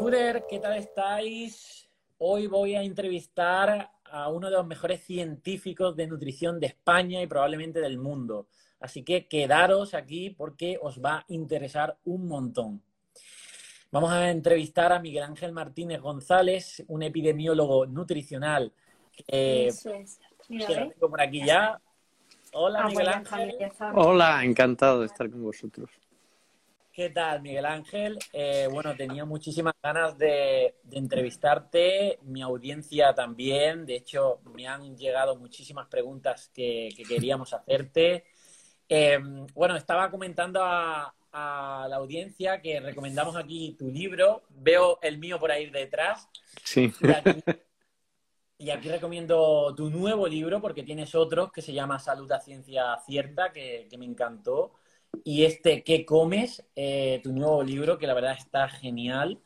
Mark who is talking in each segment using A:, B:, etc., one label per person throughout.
A: Fooder, ¿qué tal estáis? Hoy voy a entrevistar a uno de los mejores científicos de nutrición de España y probablemente del mundo. Así que quedaros aquí porque os va a interesar un montón. Vamos a entrevistar a Miguel Ángel Martínez González, un epidemiólogo nutricional.
B: Eso es.
A: Mira, tengo por aquí ya. Hola,
B: Ah,
A: Miguel Ángel.
C: Hola, encantado de estar con vosotros.
A: ¿Qué tal, Miguel Ángel? Eh, bueno, tenía muchísimas ganas de, de entrevistarte, mi audiencia también. De hecho, me han llegado muchísimas preguntas que, que queríamos hacerte. Eh, bueno, estaba comentando a, a la audiencia que recomendamos aquí tu libro. Veo el mío por ahí detrás.
C: Sí,
A: Y aquí, y aquí recomiendo tu nuevo libro porque tienes otro que se llama Salud a Ciencia Cierta, que, que me encantó. Y este, ¿Qué comes? Eh, tu nuevo libro, que la verdad está genial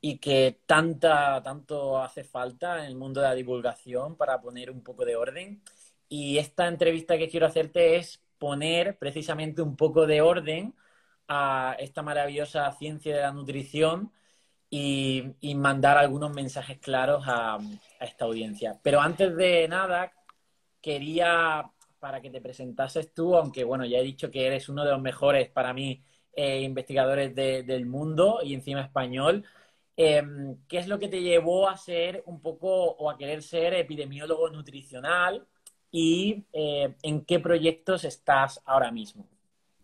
A: y que tanta, tanto hace falta en el mundo de la divulgación para poner un poco de orden. Y esta entrevista que quiero hacerte es poner precisamente un poco de orden a esta maravillosa ciencia de la nutrición y, y mandar algunos mensajes claros a, a esta audiencia. Pero antes de nada, quería, para que te presentases tú, aunque bueno, ya he dicho que eres uno de los mejores para mí eh, investigadores de- del mundo y encima español, eh, ¿qué es lo que te llevó a ser un poco o a querer ser epidemiólogo nutricional y eh, en qué proyectos estás ahora mismo?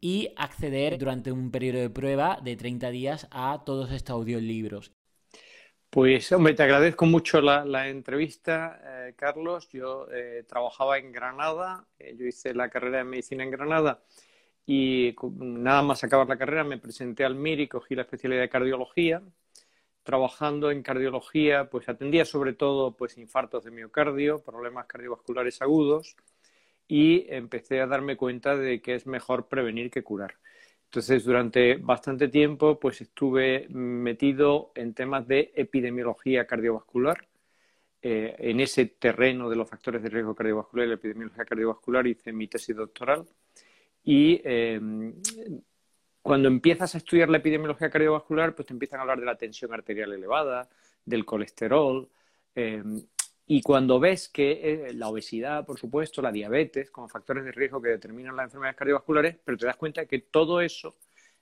A: y acceder durante un periodo de prueba de 30 días a todos estos audiolibros.
C: pues hombre, te agradezco mucho la, la entrevista, eh, Carlos. Yo eh, trabajaba en Granada, eh, yo hice la carrera de medicina en Granada y nada más acabar la carrera me presenté al MIR y cogí la especialidad de cardiología. Trabajando en cardiología, pues atendía sobre todo pues infartos de miocardio, problemas cardiovasculares agudos y empecé a darme cuenta de que es mejor prevenir que curar. Entonces, durante bastante tiempo, pues estuve metido en temas de epidemiología cardiovascular. Eh, en ese terreno de los factores de riesgo cardiovascular y la epidemiología cardiovascular hice mi tesis doctoral. Y eh, cuando empiezas a estudiar la epidemiología cardiovascular, pues te empiezan a hablar de la tensión arterial elevada, del colesterol, eh, y cuando ves que eh, la obesidad, por supuesto, la diabetes, como factores de riesgo que determinan las enfermedades cardiovasculares, pero te das cuenta que todo eso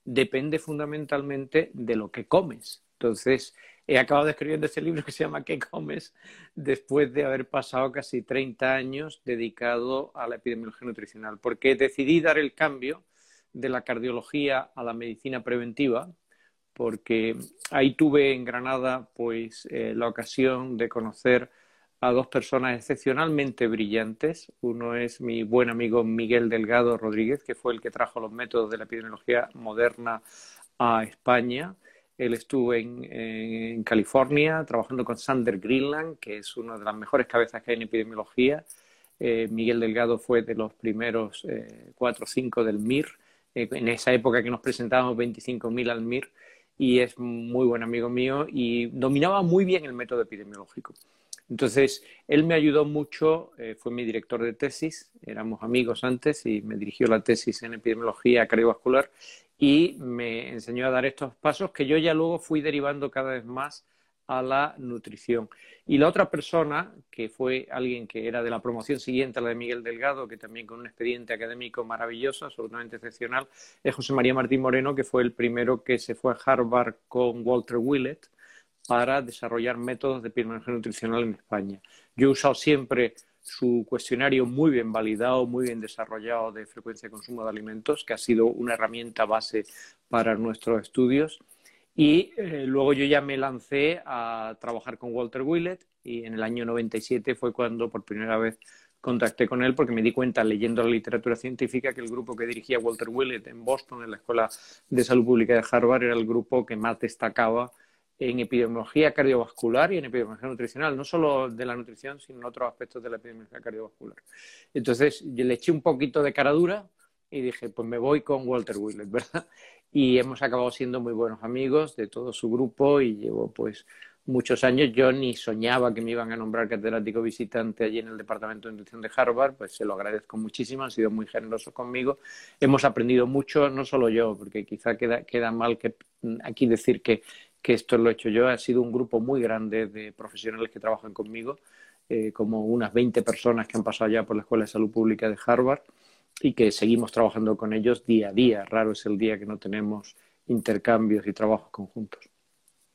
C: depende fundamentalmente de lo que comes. Entonces, he acabado escribiendo este libro que se llama ¿Qué comes? después de haber pasado casi 30 años dedicado a la epidemiología nutricional, porque decidí dar el cambio de la cardiología a la medicina preventiva, porque ahí tuve en Granada pues eh, la ocasión de conocer dos personas excepcionalmente brillantes. Uno es mi buen amigo Miguel Delgado Rodríguez, que fue el que trajo los métodos de la epidemiología moderna a España. Él estuvo en, en California trabajando con Sander Greenland, que es una de las mejores cabezas que hay en epidemiología. Eh, Miguel Delgado fue de los primeros eh, cuatro o cinco del MIR, eh, en esa época que nos presentábamos 25.000 al MIR, y es muy buen amigo mío y dominaba muy bien el método epidemiológico. Entonces, él me ayudó mucho, eh, fue mi director de tesis, éramos amigos antes y me dirigió la tesis en epidemiología cardiovascular y me enseñó a dar estos pasos que yo ya luego fui derivando cada vez más a la nutrición. Y la otra persona, que fue alguien que era de la promoción siguiente a la de Miguel Delgado, que también con un expediente académico maravilloso, absolutamente excepcional, es José María Martín Moreno, que fue el primero que se fue a Harvard con Walter Willett para desarrollar métodos de epidemiología nutricional en España. Yo he usado siempre su cuestionario muy bien validado, muy bien desarrollado de frecuencia de consumo de alimentos, que ha sido una herramienta base para nuestros estudios. Y eh, luego yo ya me lancé a trabajar con Walter Willett y en el año 97 fue cuando por primera vez contacté con él porque me di cuenta leyendo la literatura científica que el grupo que dirigía Walter Willett en Boston, en la Escuela de Salud Pública de Harvard, era el grupo que más destacaba en epidemiología cardiovascular y en epidemiología nutricional, no solo de la nutrición, sino en otros aspectos de la epidemiología cardiovascular. Entonces, yo le eché un poquito de cara dura y dije, pues me voy con Walter Willett, ¿verdad? Y hemos acabado siendo muy buenos amigos de todo su grupo y llevo pues muchos años. Yo ni soñaba que me iban a nombrar catedrático visitante allí en el Departamento de Nutrición de Harvard, pues se lo agradezco muchísimo, han sido muy generosos conmigo. Hemos aprendido mucho, no solo yo, porque quizá queda, queda mal que aquí decir que, que esto lo he hecho yo, ha sido un grupo muy grande de profesionales que trabajan conmigo, eh, como unas 20 personas que han pasado ya por la Escuela de Salud Pública de Harvard y que seguimos trabajando con ellos día a día. Raro es el día que no tenemos intercambios y trabajos conjuntos.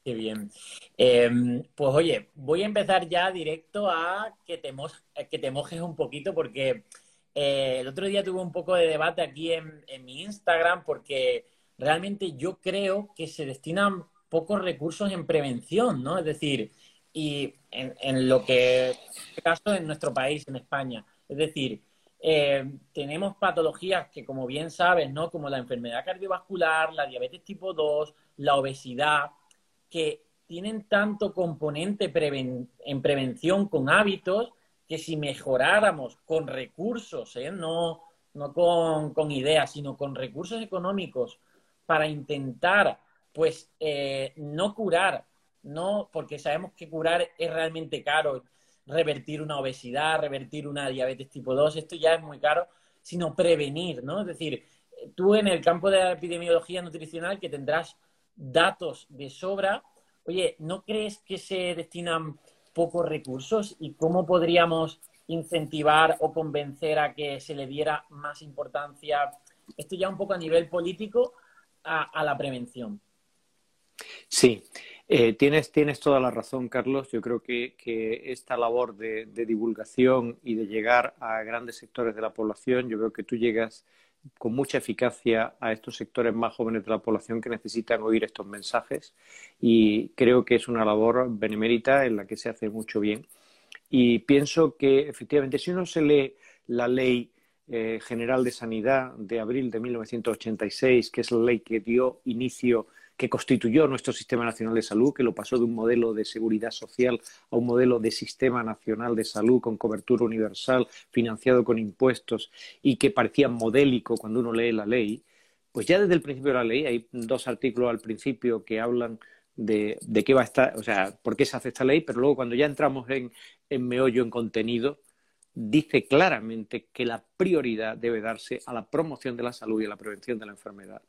A: Qué bien. Em, pues oye, voy a empezar ya directo a que te, que te mojes un poquito porque eh, el otro día tuve un poco de debate aquí en, mi Instagram porque realmente yo creo que se destinan pocos recursos en prevención, ¿no? Es decir, y en, lo que, en este caso, en nuestro país, en España. Es decir, eh, tenemos patologías que, como bien sabes, ¿no? Como la enfermedad cardiovascular, la diabetes tipo 2, la obesidad, que tienen tanto componente en prevención con hábitos que si mejoráramos con recursos, ¿eh? no, no con, ideas, sino con recursos económicos para intentar, pues, eh, no curar, no, porque sabemos que curar es realmente caro, revertir una obesidad, revertir una diabetes tipo 2, esto ya es muy caro, sino prevenir, ¿no? Es decir, tú en el campo de la epidemiología nutricional que tendrás datos de sobra, oye, ¿no crees que se destinan pocos recursos y cómo podríamos incentivar o convencer a que se le diera más importancia, esto ya un poco a nivel político, a, la prevención?
C: Sí, eh, tienes, tienes toda la razón, Carlos. Yo creo que, esta labor de, divulgación y de llegar a grandes sectores de la población, yo creo que tú llegas con mucha eficacia a estos sectores más jóvenes de la población que necesitan oír estos mensajes y creo que es una labor benemérita en la que se hace mucho bien. Y pienso que efectivamente si uno se lee la ley eh, general de sanidad de abril de 1986, que es la ley que dio inicio que constituyó nuestro Sistema Nacional de Salud, que lo pasó de un modelo de seguridad social a un modelo de Sistema Nacional de Salud con cobertura universal, financiado con impuestos y que parecía modélico cuando uno lee la ley, pues ya desde el principio de la ley hay dos artículos al principio que hablan de, qué va a estar, o sea, por qué se hace esta ley, pero luego cuando ya entramos en, en meollo, en contenido, dice claramente que la prioridad debe darse a la promoción de la salud y a la prevención de la enfermedad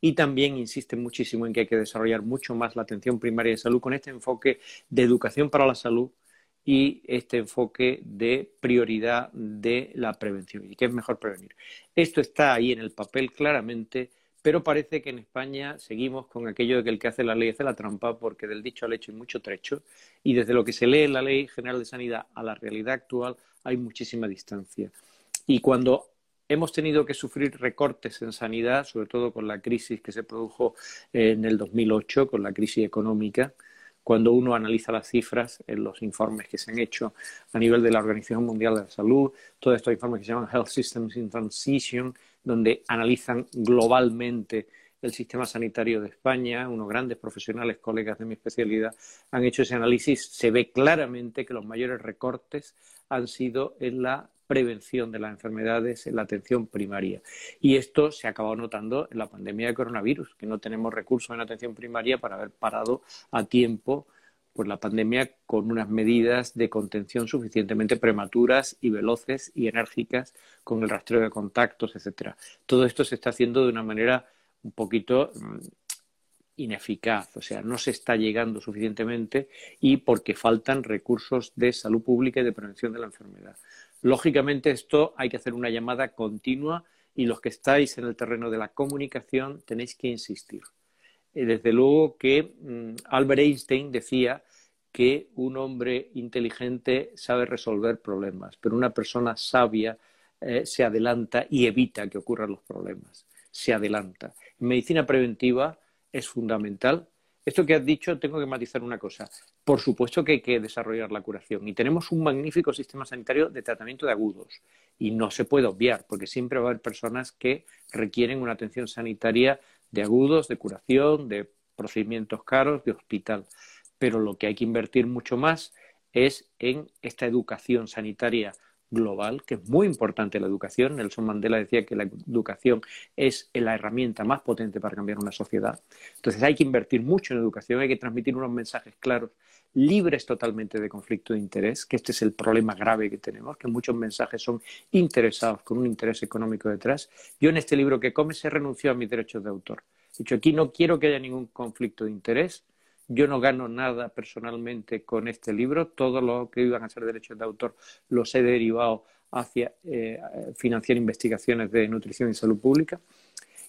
C: y también insiste muchísimo en que hay que desarrollar mucho más la atención primaria de salud con este enfoque de educación para la salud y este enfoque de prioridad de la prevención y que es mejor prevenir. Esto está ahí en el papel claramente, pero parece que en España seguimos con aquello de que el que hace la ley hace la trampa porque del dicho al hecho hay mucho trecho y desde lo que se lee en la Ley General de Sanidad a la realidad actual hay muchísima distancia. Y cuando hemos tenido que sufrir recortes en sanidad, sobre todo con la crisis que se produjo en el 2008, con la crisis económica. Cuando uno analiza las cifras en los informes que se han hecho a nivel de la Organización Mundial de la Salud, todos estos informes que se llaman Health Systems in Transition, donde analizan globalmente el sistema sanitario de España, unos grandes profesionales, colegas de mi especialidad, han hecho ese análisis, se ve claramente que los mayores recortes han sido en la prevención de las enfermedades en la atención primaria. Y esto se ha acabado notando en la pandemia de coronavirus, que no tenemos recursos en atención primaria para haber parado a tiempo por la pandemia con unas medidas de contención suficientemente prematuras y veloces y enérgicas con el rastreo de contactos, etcétera. Todo esto se está haciendo de una manera un poquito mm, ineficaz, o sea, no se está llegando suficientemente y porque faltan recursos de salud pública y de prevención de la enfermedad. Lógicamente, esto hay que hacer una llamada continua y los que estáis en el terreno de la comunicación tenéis que insistir. Eh, desde luego que mm, Albert Einstein decía que un hombre inteligente sabe resolver problemas, pero una persona sabia eh, se adelanta y evita que ocurran los problemas. Se adelanta. En medicina preventiva es fundamental esto que has dicho, tengo que matizar una cosa. Por supuesto que hay que desarrollar la curación y tenemos un magnífico sistema sanitario de tratamiento de agudos y no se puede obviar porque siempre va a haber personas que requieren una atención sanitaria de agudos, de curación, de procedimientos caros de hospital. Pero lo que hay que invertir mucho más es en esta educación sanitaria global, que es muy importante la educación. Nelson Mandela decía que la educación es la herramienta más potente para cambiar una sociedad. Entonces hay que invertir mucho en educación, hay que transmitir unos mensajes claros, libres totalmente de conflicto de interés, que este es el problema grave que tenemos, que muchos mensajes son interesados con un interés económico detrás. Yo en este libro que comes he renunciado a mis derechos de autor. He dicho, aquí no quiero que haya ningún conflicto de interés, yo no gano nada personalmente con este libro. Todo lo que iban a ser derechos de autor los he derivado hacia eh, financiar investigaciones de nutrición y salud pública.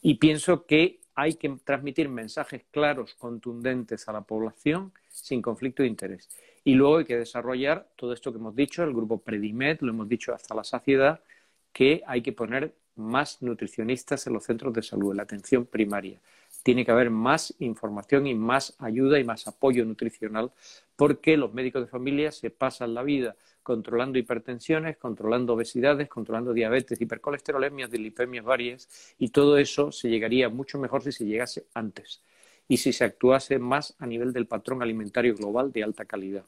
C: Y pienso que hay que transmitir mensajes claros, contundentes a la población sin conflicto de interés. Y luego hay que desarrollar todo esto que hemos dicho, el grupo Predimed, lo hemos dicho hasta la saciedad, que hay que poner más nutricionistas en los centros de salud, en la atención primaria tiene que haber más información y más ayuda y más apoyo nutricional porque los médicos de familia se pasan la vida controlando hipertensiones, controlando obesidades, controlando diabetes, hipercolesterolemias, dilipemias varias y todo eso se llegaría mucho mejor si se llegase antes y si se actuase más a nivel del patrón alimentario global de alta calidad.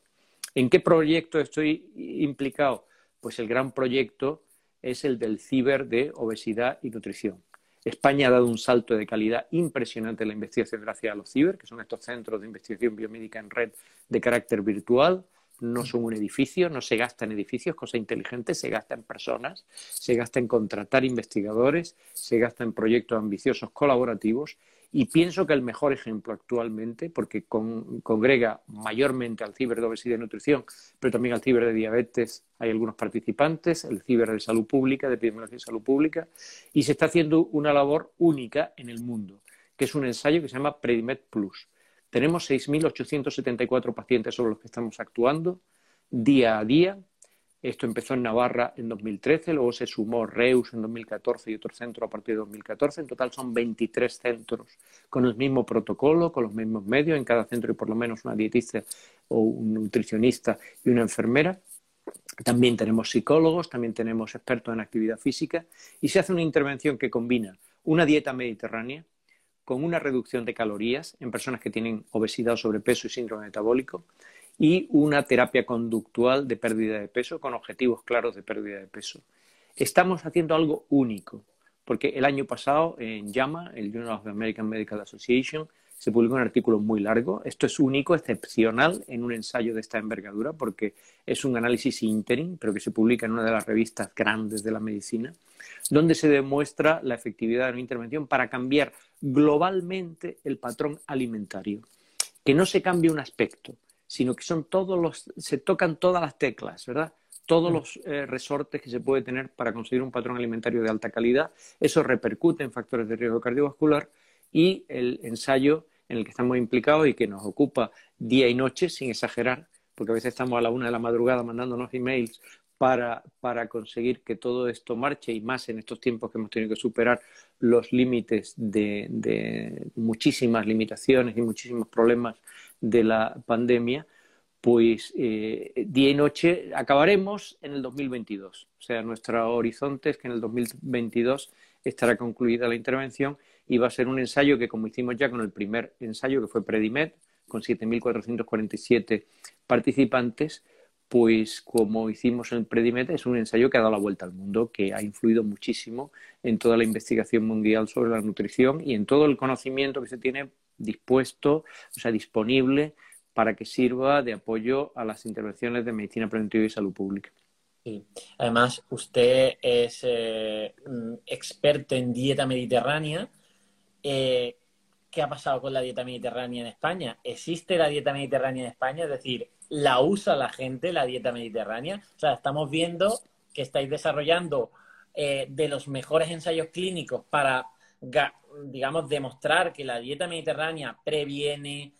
C: ¿En qué proyecto estoy implicado? Pues el gran proyecto es el del ciber de obesidad y nutrición. España ha dado un salto de calidad impresionante en la investigación gracias a los CIBER, que son estos centros de investigación biomédica en red de carácter virtual. No son un edificio, no se gasta en edificios, cosa inteligente, se gasta en personas, se gasta en contratar investigadores, se gasta en proyectos ambiciosos colaborativos y pienso que el mejor ejemplo actualmente, porque congrega mayormente al ciber de obesidad y nutrición, pero también al ciber de diabetes, hay algunos participantes, el ciber de salud pública, de epidemiología y salud pública, y se está haciendo una labor única en el mundo, que es un ensayo que se llama Predimed Plus. Tenemos 6.874 pacientes sobre los que estamos actuando día a día, esto empezó en Navarra en 2013, luego se sumó Reus en 2014 y otro centro a partir de 2014. En total son 23 centros con el mismo protocolo, con los mismos medios. En cada centro hay por lo menos una dietista o un nutricionista y una enfermera. También tenemos psicólogos, también tenemos expertos en actividad física y se hace una intervención que combina una dieta mediterránea con una reducción de calorías en personas que tienen obesidad sobrepeso y síndrome metabólico, y una terapia conductual de pérdida de peso con objetivos claros de pérdida de peso. Estamos haciendo algo único, porque el año pasado en JAMA, el Journal of the American Medical Association, se publicó un artículo muy largo. Esto es único, excepcional en un ensayo de esta envergadura, porque es un análisis interim, pero que se publica en una de las revistas grandes de la medicina, donde se demuestra la efectividad de una intervención para cambiar globalmente el patrón alimentario. Que no se cambie un aspecto, sino que son todos los, se tocan todas las teclas, ¿verdad? Todos mm. los eh, resortes que se puede tener para conseguir un patrón alimentario de alta calidad. Eso repercute en factores de riesgo cardiovascular y el ensayo en el que estamos implicados y que nos ocupa día y noche, sin exagerar, porque a veces estamos a la una de la madrugada mandándonos emails para, para, conseguir que todo esto marche y más en estos tiempos que hemos tenido que superar los límites de, de muchísimas limitaciones y muchísimos problemas de la pandemia, pues eh, día y noche acabaremos en el 2022. O sea, nuestro horizonte es que en el 2022 estará concluida la intervención y va a ser un ensayo que, como hicimos ya con el primer ensayo, que fue Predimed, con 7.447 participantes, pues como hicimos en el Predimed, es un ensayo que ha dado la vuelta al mundo, que ha influido muchísimo en toda la investigación mundial sobre la nutrición y en todo el conocimiento que se tiene dispuesto, o sea, disponible para que sirva de apoyo a las intervenciones de medicina preventiva y salud pública.
A: Además, usted es eh, experto en dieta mediterránea. Eh, ¿Qué ha pasado con la dieta mediterránea en España? ¿Existe la dieta mediterránea en España? Es decir, ¿la usa la gente la dieta mediterránea? O sea, estamos viendo que estáis desarrollando eh, de los mejores ensayos clínicos para digamos, demostrar que la dieta mediterránea previene,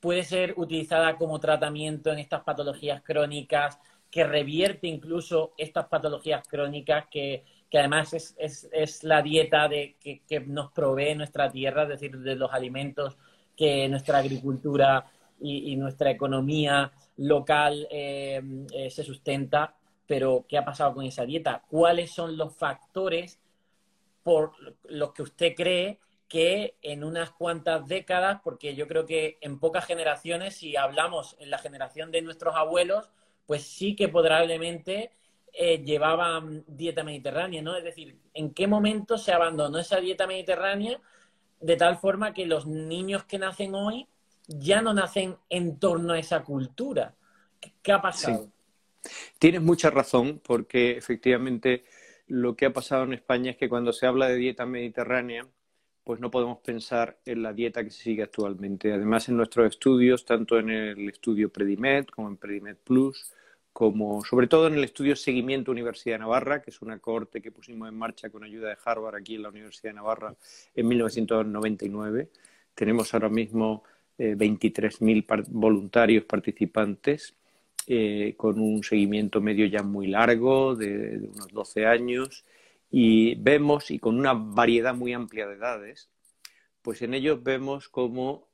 A: puede ser utilizada como tratamiento en estas patologías crónicas, que revierte incluso estas patologías crónicas, que, además es, la dieta de, que, nos provee nuestra tierra, es decir, de los alimentos que nuestra agricultura y, nuestra economía local eh, eh, se sustenta. Pero, ¿qué ha pasado con esa dieta? ¿Cuáles son los factores por los que usted cree que en unas cuantas décadas, porque yo creo que en pocas generaciones, si hablamos en la generación de nuestros abuelos, pues sí que probablemente eh, llevaban dieta mediterránea, ¿no? Es decir, ¿en qué momento se abandonó esa dieta mediterránea de tal forma que los niños que nacen hoy ya no nacen en torno a esa cultura? ¿Qué ha pasado?
C: Tienes mucha razón, porque efectivamente lo que ha pasado en España es que cuando se habla de dieta mediterránea, pues no podemos pensar en la dieta que se sigue actualmente. Además, en nuestros estudios, tanto en el estudio Predimed como en Predimed Plus, como sobre todo en el estudio Seguimiento Universidad de Navarra, que es una cohorte que pusimos en marcha con ayuda de Harvard aquí en la Universidad de Navarra en 1999. Tenemos ahora mismo eh, 23.000 voluntarios participantes eh, con un seguimiento medio ya muy largo, de, unos 12 años, y vemos, y con una variedad muy amplia de edades, pues en ellos vemos como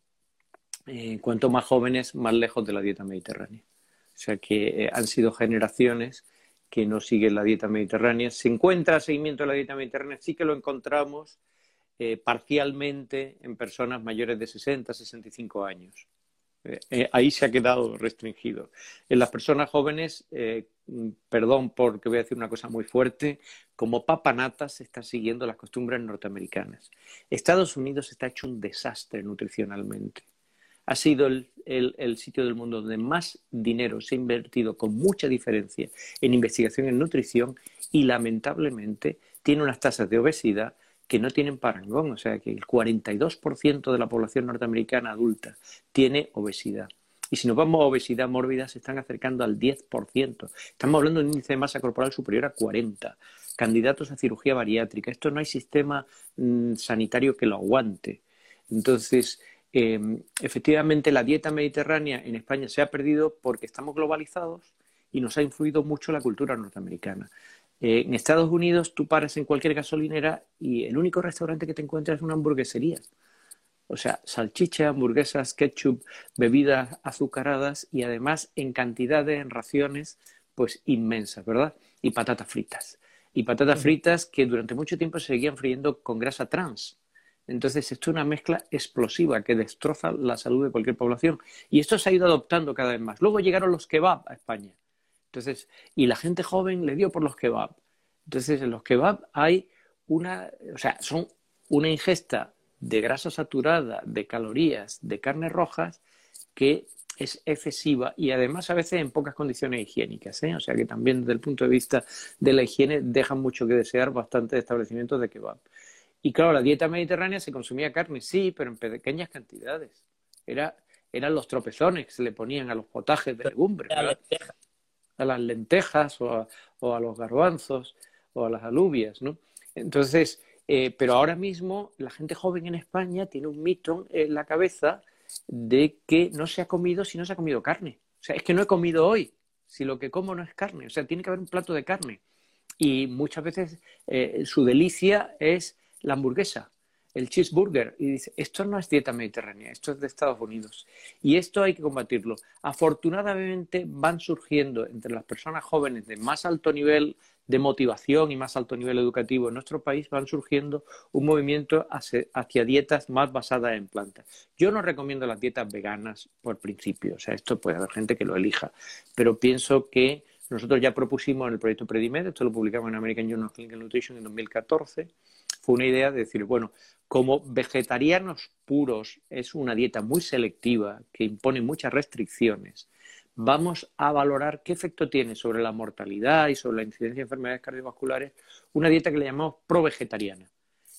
C: eh, cuanto más jóvenes, más lejos de la dieta mediterránea. O sea que eh, han sido generaciones que no siguen la dieta mediterránea. Se encuentra seguimiento de la dieta mediterránea, sí que lo encontramos parcialmente en personas mayores de 60, 65 años. Eh, eh, ahí se ha quedado restringido. En las personas jóvenes, eh, perdón porque voy a decir una cosa muy fuerte, como papanata se está siguiendo las costumbres norteamericanas. Estados Unidos está hecho un desastre nutricionalmente. Ha sido el, sitio del mundo donde más dinero se ha invertido con mucha diferencia en investigación en nutrición y lamentablemente tiene unas tasas de obesidad que no tienen parangón, o sea que el 42% de la población norteamericana adulta tiene obesidad. Y si nos vamos a obesidad mórbida, se están acercando al 10%. Estamos hablando de un índice de masa corporal superior a 40. Candidatos a cirugía bariátrica. Esto no hay sistema mm, sanitario que lo aguante. Entonces, em, efectivamente, la dieta mediterránea en España se ha perdido porque estamos globalizados y nos ha influido mucho la cultura norteamericana. Eh, en Estados Unidos tú paras en cualquier gasolinera y el único restaurante que te encuentras es una hamburguesería. O sea, salchicha, hamburguesas, ketchup, bebidas azucaradas y además en cantidades, en raciones, pues inmensas, ¿verdad? Y patatas fritas. Y patatas fritas que durante mucho tiempo se seguían friendo con grasa trans. Entonces, esto es una mezcla explosiva que destroza la salud de cualquier población. Y esto se ha ido adoptando cada vez más. Luego llegaron los kebab a España. Entonces, y la gente joven le dio por los kebab. Entonces, en los kebab hay una, o sea, son una ingesta de grasa saturada, de calorías, de carnes rojas, que es excesiva y además a veces en pocas condiciones higiénicas. ¿eh? O sea que también desde el punto de vista de la higiene dejan mucho que desear bastantes establecimientos de kebab. Y claro, la dieta mediterránea se consumía carne, sí, pero en pequeñas cantidades. Era, eran los tropezones que se le ponían a los potajes de legumbres a las lentejas o a, los garbanzos o a las alubias, ¿no? Entonces, eh, pero ahora mismo la gente joven en España tiene un mito en la cabeza de que no se ha comido si no se ha comido carne. O sea, es que no he comido hoy, si lo que como no es carne. O sea, tiene que haber un plato de carne. Y muchas veces eh, su delicia es la hamburguesa el cheeseburger y dice, esto no es dieta mediterránea, esto es de Estados Unidos. Y esto hay que combatirlo. Afortunadamente van surgiendo entre las personas jóvenes de más alto nivel de motivación y más alto nivel educativo en nuestro país, van surgiendo un movimiento hacia, dietas más basadas en plantas. Yo no recomiendo las dietas veganas por principio, o sea, esto puede haber gente que lo elija, pero pienso que nosotros ya propusimos en el proyecto Predimed, esto lo publicamos en American Journal of Clinical Nutrition en 2014, fue una idea de decir, bueno, como vegetarianos puros es una dieta muy selectiva que impone muchas restricciones, vamos a valorar qué efecto tiene sobre la mortalidad y sobre la incidencia de enfermedades cardiovasculares una dieta que le llamamos pro-vegetariana,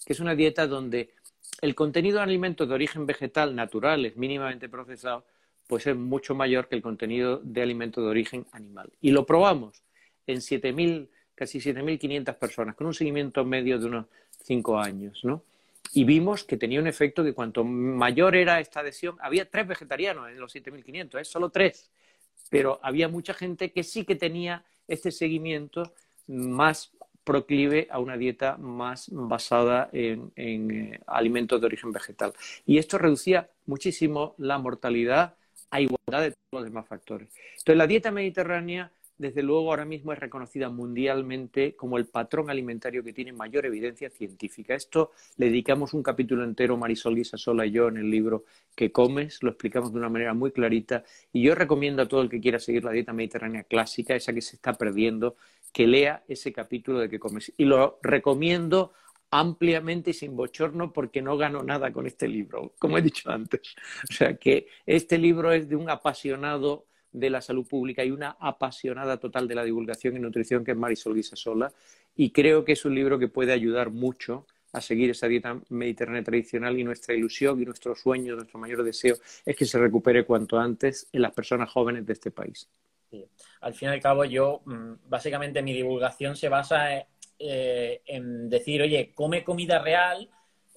C: que es una dieta donde el contenido de alimentos de origen vegetal naturales, mínimamente procesados, pues es mucho mayor que el contenido de alimentos de origen animal. Y lo probamos en 7.000, casi 7.500 personas, con un seguimiento medio de unos 5 años, ¿no? Y vimos que tenía un efecto que cuanto mayor era esta adhesión, había tres vegetarianos en los 7.500, ¿eh? solo tres, pero había mucha gente que sí que tenía este seguimiento más proclive a una dieta más basada en, eh, alimentos de origen vegetal. Y esto reducía muchísimo la mortalidad a igualdad de todos los demás factores. Entonces, la dieta mediterránea desde luego, ahora mismo es reconocida mundialmente como el patrón alimentario que tiene mayor evidencia científica. Esto le dedicamos un capítulo entero, Marisol Guisasola y yo, en el libro que comes, lo explicamos de una manera muy clarita. Y yo recomiendo a todo el que quiera seguir la dieta mediterránea clásica, esa que se está perdiendo, que lea ese capítulo de que comes. Y lo recomiendo ampliamente y sin bochorno porque no gano nada con este libro, como he dicho antes. O sea que este libro es de un apasionado de la salud pública y una apasionada total de la divulgación y nutrición que es Marisol Guisasola y creo que es un libro que puede ayudar mucho a seguir esa dieta mediterránea tradicional y nuestra ilusión y nuestro sueño, nuestro mayor deseo es que se recupere cuanto antes en las personas jóvenes de este país.
A: Al fin y al cabo, yo, mm, básicamente, mi divulgación se basa eh, en decir, oye, come comida real,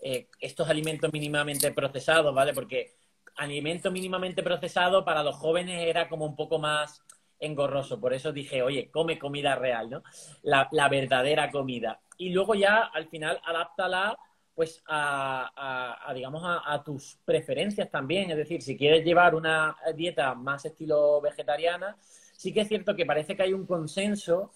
A: eh, estos alimentos mínimamente procesados, ¿vale? Porque alimento mínimamente procesado para los jóvenes era como un poco más engorroso. Por eso dije, oye, come comida real, ¿no? La, verdadera comida. Y luego ya al final adáptala pues a, digamos, a, tus preferencias también. Es decir, si quieres llevar una dieta más estilo vegetariana, sí que es cierto que parece que hay un consenso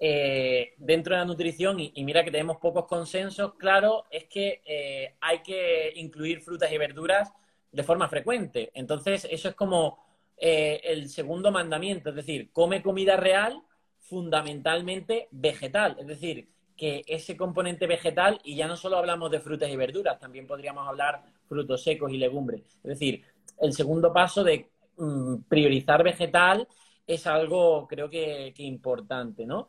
A: eh, dentro de la nutrición, y, mira que tenemos pocos consensos, claro, es que eh, hay que incluir frutas y verduras de forma frecuente. Entonces, eso es como eh, el segundo mandamiento, es decir, come comida real fundamentalmente vegetal, es decir, que ese componente vegetal, y ya no solo hablamos de frutas y verduras, también podríamos hablar frutos secos y legumbres. Es decir, el segundo paso de mm, priorizar vegetal es algo creo que, que importante, ¿no?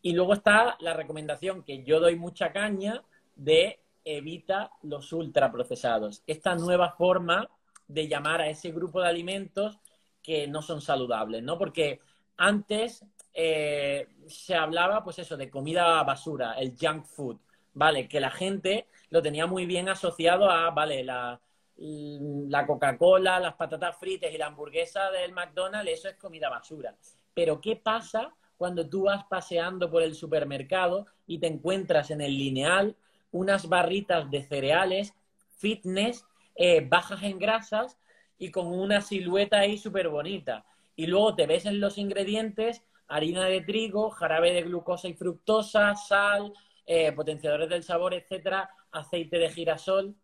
A: Y luego está la recomendación que yo doy mucha caña de evita los ultraprocesados. Esta nueva forma de llamar a ese grupo de alimentos que no son saludables, ¿no? Porque antes eh, se hablaba, pues eso, de comida basura, el junk food, ¿vale? Que la gente lo tenía muy bien asociado a, ¿vale? La, la Coca-Cola, las patatas fritas y la hamburguesa del McDonald's, eso es comida basura. Pero ¿qué pasa cuando tú vas paseando por el supermercado y te encuentras en el lineal unas barritas de cereales fitness, eh, bajas en grasas y con una silueta ahí súper bonita. Y luego te ves en los ingredientes harina de trigo, jarabe de glucosa y fructosa, sal, eh, potenciadores del sabor, etcétera, aceite de girasol.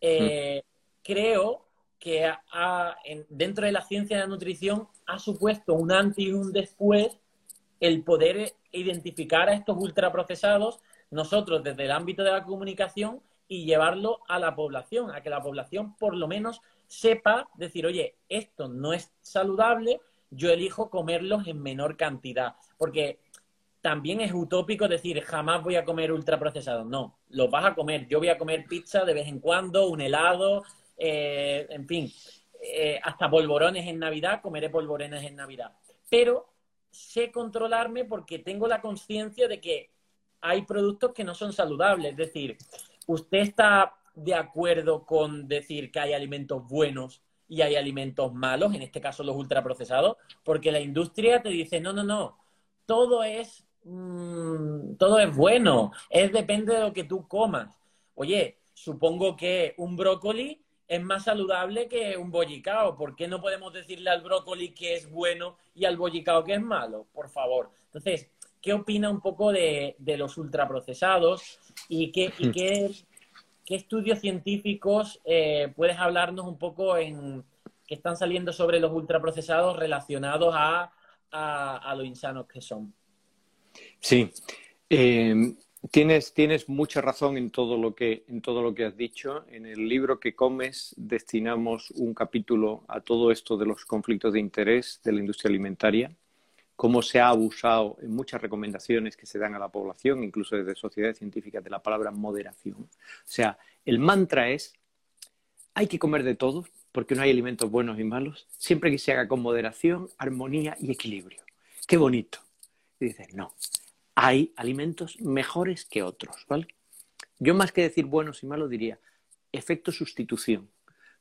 A: Eh, creo que dentro de la ciencia de la nutrición ha supuesto un antes y un después el poder identificar a estos ultraprocesados nosotros desde el ámbito de la comunicación y llevarlo a la población, a que la población por lo menos sepa decir, oye, esto no es saludable, yo elijo comerlos en menor cantidad, porque también es utópico decir, jamás voy a comer ultraprocesados. No, los vas a comer. Yo voy a comer pizza de vez en cuando, un helado, eh, en fin, eh, hasta polvorones en Navidad, comeré polvorones en Navidad. Pero sé controlarme porque tengo la conciencia de que hay productos que no son saludables. Es decir, ¿usted está de acuerdo con decir que hay alimentos buenos y hay alimentos malos, en este caso los ultraprocesados? Porque la industria te dice, no, no, no, todo es, mm, todo es bueno, es depende de lo que tú comas. Oye, supongo que un brócoli es más saludable que un bollicao. ¿Por qué no podemos decirle al brócoli que es bueno y al bollicao que es malo? Por favor. Entonces, ¿Qué opina un poco de, los ultraprocesados y qué, y qué, estudios científicos eh, puedes hablarnos un poco en que están saliendo sobre los ultraprocesados relacionados a, a, lo insanos que son?
C: Sí. Eh, tienes, tienes mucha razón en todo, lo que, en todo lo que has dicho. En el libro que comes destinamos un capítulo a todo esto de los conflictos de interés de la industria alimentaria cómo se ha abusado en muchas recomendaciones que se dan a la población, incluso desde sociedades científicas, de la palabra moderación. O sea, el mantra es, hay que comer de todo, porque no hay alimentos buenos y malos, siempre que se haga con moderación, armonía y equilibrio. Qué bonito. Y dices, no, hay alimentos mejores que otros, ¿vale? Yo más que decir buenos y malos diría efecto sustitución.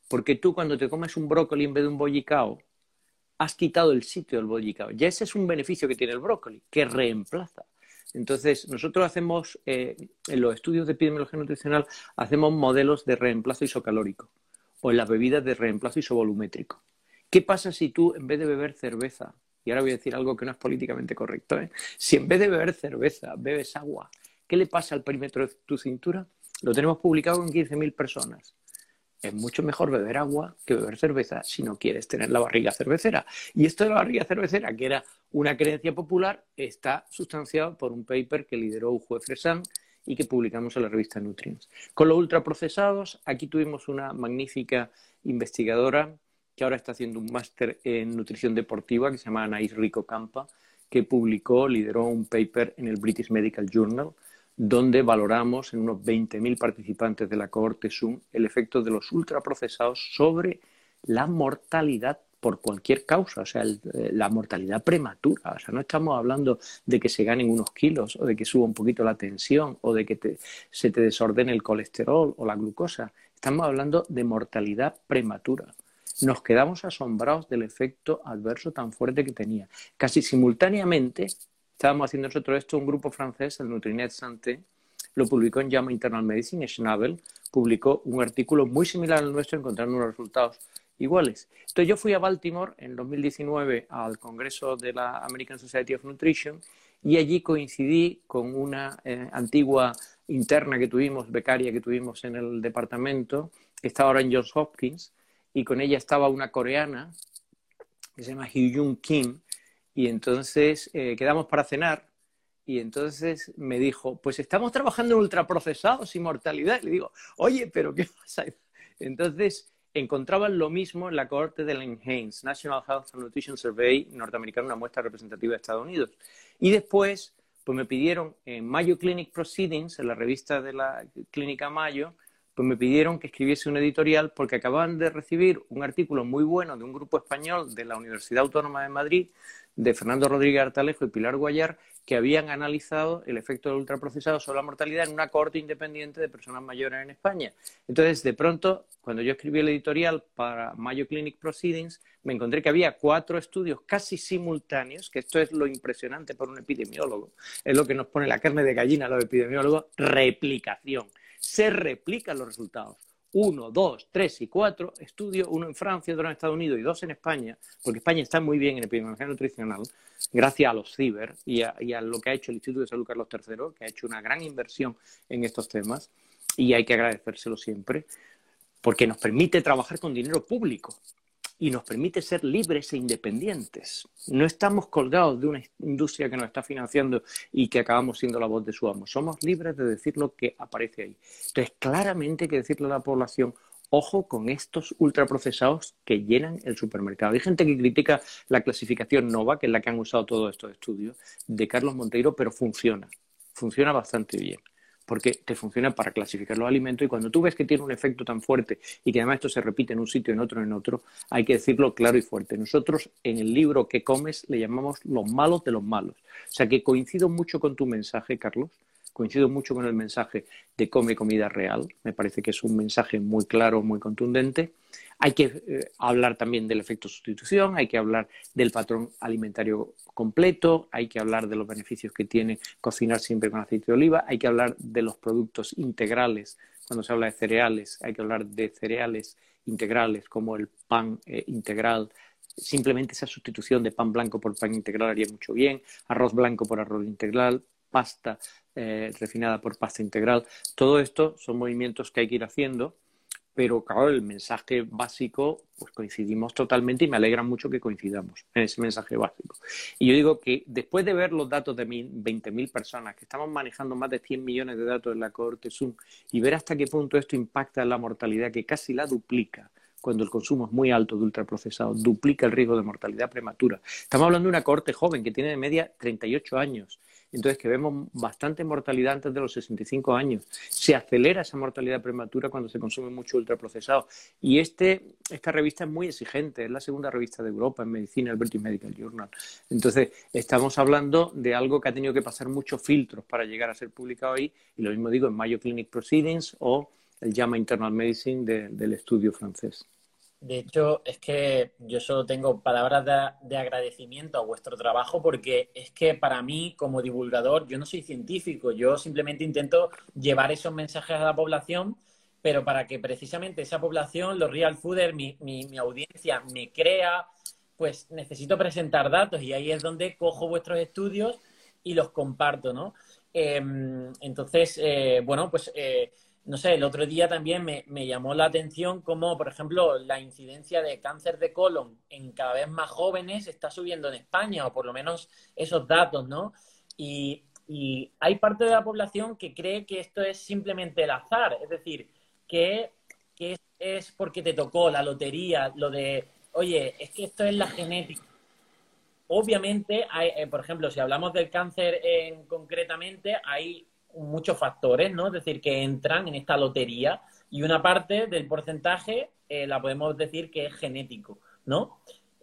C: Porque tú cuando te comes un brócoli en vez de un bollicao, has quitado el sitio del bollicao. Ya ese es un beneficio que tiene el brócoli, que reemplaza. Entonces, nosotros hacemos, eh, en los estudios de epidemiología nutricional, hacemos modelos de reemplazo isocalórico o en las bebidas de reemplazo isovolumétrico. ¿Qué pasa si tú, en vez de beber cerveza y ahora voy a decir algo que no es políticamente correcto, ¿eh? si en vez de beber cerveza bebes agua, ¿qué le pasa al perímetro de tu cintura? Lo tenemos publicado en 15.000 personas. Es mucho mejor beber agua que beber cerveza si no quieres tener la barriga cervecera. Y esto de la barriga cervecera, que era una creencia popular, está sustanciado por un paper que lideró Ujo Fresan y que publicamos en la revista Nutrients. Con los ultraprocesados, aquí tuvimos una magnífica investigadora que ahora está haciendo un máster en nutrición deportiva que se llama Anaís Rico Campa, que publicó, lideró un paper en el British Medical Journal, donde valoramos en unos 20.000 participantes de la cohorte Zoom el efecto de los ultraprocesados sobre la mortalidad por cualquier causa, o sea, eh, la mortalidad prematura. O sea, no estamos hablando de que se ganen unos kilos o de que suba un poquito la tensión o de que se te desordene el colesterol o la glucosa. Estamos hablando de mortalidad prematura nos quedamos asombrados del efecto adverso tan fuerte que tenía. Casi simultáneamente, estábamos haciendo nosotros esto, un grupo francés, el Nutrinet Santé, lo publicó en JAMA Internal Medicine, Schnabel, publicó un artículo muy similar al nuestro encontrando unos resultados iguales. Entonces yo fui a Baltimore en 2019 al Congreso de la American Society of Nutrition y allí coincidí con una eh, antigua interna que tuvimos, becaria que tuvimos en el departamento, que está ahora en Johns Hopkins, y con ella estaba una coreana que se llama Hyun Kim y entonces eh, quedamos para cenar y entonces me dijo, pues estamos trabajando en ultraprocesados y mortalidad. Le digo, oye, pero ¿qué pasa? Entonces encontraban lo mismo en la cohorte del NHANES, National Health and Nutrition Survey norteamericano, una muestra representativa de Estados Unidos. Y después, pues me pidieron en Mayo Clinic Proceedings, en la revista de la Clínica Mayo, pues me pidieron que escribiese un editorial porque acababan de recibir un artículo muy bueno de un grupo español de la Universidad Autónoma de Madrid, de Fernando Rodríguez Artalejo y Pilar Guayar, que habían analizado el efecto del ultraprocesado sobre la mortalidad en una corte independiente de personas mayores en España. Entonces, de pronto, cuando yo escribí el editorial para Mayo Clinic Proceedings, me encontré que había cuatro estudios casi simultáneos, que esto es lo impresionante para un epidemiólogo, es lo que nos pone la carne de gallina a los epidemiólogos, replicación se replican los resultados. Uno, dos, tres y cuatro estudios, uno en Francia, otro en Estados Unidos y dos en España, porque España está muy bien en epidemiología nutricional, gracias a los ciber y a, y a lo que ha hecho el Instituto de Salud Carlos III, que ha hecho una gran inversión en estos temas, y hay que agradecérselo siempre, porque nos permite trabajar con dinero público y nos permite ser libres e independientes. No estamos colgados de una industria que nos está financiando y que acabamos siendo la voz de su amo. Somos libres de decir lo que aparece ahí. Entonces, claramente hay que decirle a la población, ojo con estos ultraprocesados que llenan el supermercado. Hay gente que critica la clasificación NOVA, que es la que han usado todos estos estudios, de Carlos Monteiro, pero funciona. Funciona bastante bien porque te funciona para clasificar los alimentos y cuando tú ves que tiene un efecto tan fuerte y que además esto se repite en un sitio, en otro, en otro, hay que decirlo claro y fuerte. Nosotros en el libro que comes le llamamos los malos de los malos. O sea que coincido mucho con tu mensaje, Carlos, coincido mucho con el mensaje de come comida real, me parece que es un mensaje muy claro, muy contundente. Hay que eh, hablar también del efecto sustitución, hay que hablar del patrón alimentario completo, hay que hablar de los beneficios que tiene cocinar siempre con aceite de oliva, hay que hablar de los productos integrales. Cuando se habla de cereales, hay que hablar de cereales integrales como el pan eh, integral. Simplemente esa sustitución de pan blanco por pan integral haría mucho bien, arroz blanco por arroz integral, pasta eh, refinada por pasta integral. Todo esto son movimientos que hay que ir haciendo pero claro, el mensaje básico, pues coincidimos totalmente y me alegra mucho que coincidamos en ese mensaje básico. Y yo digo que después de ver los datos de 20.000 personas, que estamos manejando más de 100 millones de datos en la cohorte Zoom, y ver hasta qué punto esto impacta en la mortalidad, que casi la duplica, cuando el consumo es muy alto de ultraprocesados, duplica el riesgo de mortalidad prematura. Estamos hablando de una cohorte joven que tiene de media 38 años entonces que vemos bastante mortalidad antes de los 65 años. Se acelera esa mortalidad prematura cuando se consume mucho ultraprocesado. Y este, esta revista es muy exigente, es la segunda revista de Europa en medicina, el British Medical Journal. Entonces, estamos hablando de algo que ha tenido que pasar muchos filtros para llegar a ser publicado ahí, y lo mismo digo en Mayo Clinic Proceedings o el JAMA Internal Medicine del estudio francés.
A: De hecho, es que yo solo tengo palabras de, agradecimiento a vuestro trabajo porque es que para mí, como divulgador, yo no soy científico, yo simplemente intento llevar esos mensajes a la población, pero para que precisamente esa población, los real fooders, mi, mi, audiencia, me crea, pues necesito presentar datos y ahí es donde cojo vuestros estudios y los comparto, ¿no? Em, entonces, eh, bueno, pues eh, no sé, el otro día también me, llamó la atención cómo, por ejemplo, la incidencia de cáncer de colon en cada vez más jóvenes está subiendo en España, o por lo menos esos datos, ¿no? Y, hay parte de la población que cree que esto es simplemente el azar, es decir, que, es, porque te tocó la lotería, lo de, oye, es que esto es la genética. Obviamente, hay, eh, por ejemplo, si hablamos del cáncer en, concretamente, hay muchos factores, ¿no? Es decir, que entran en esta lotería y una parte del porcentaje eh, la podemos decir que es genético, ¿no?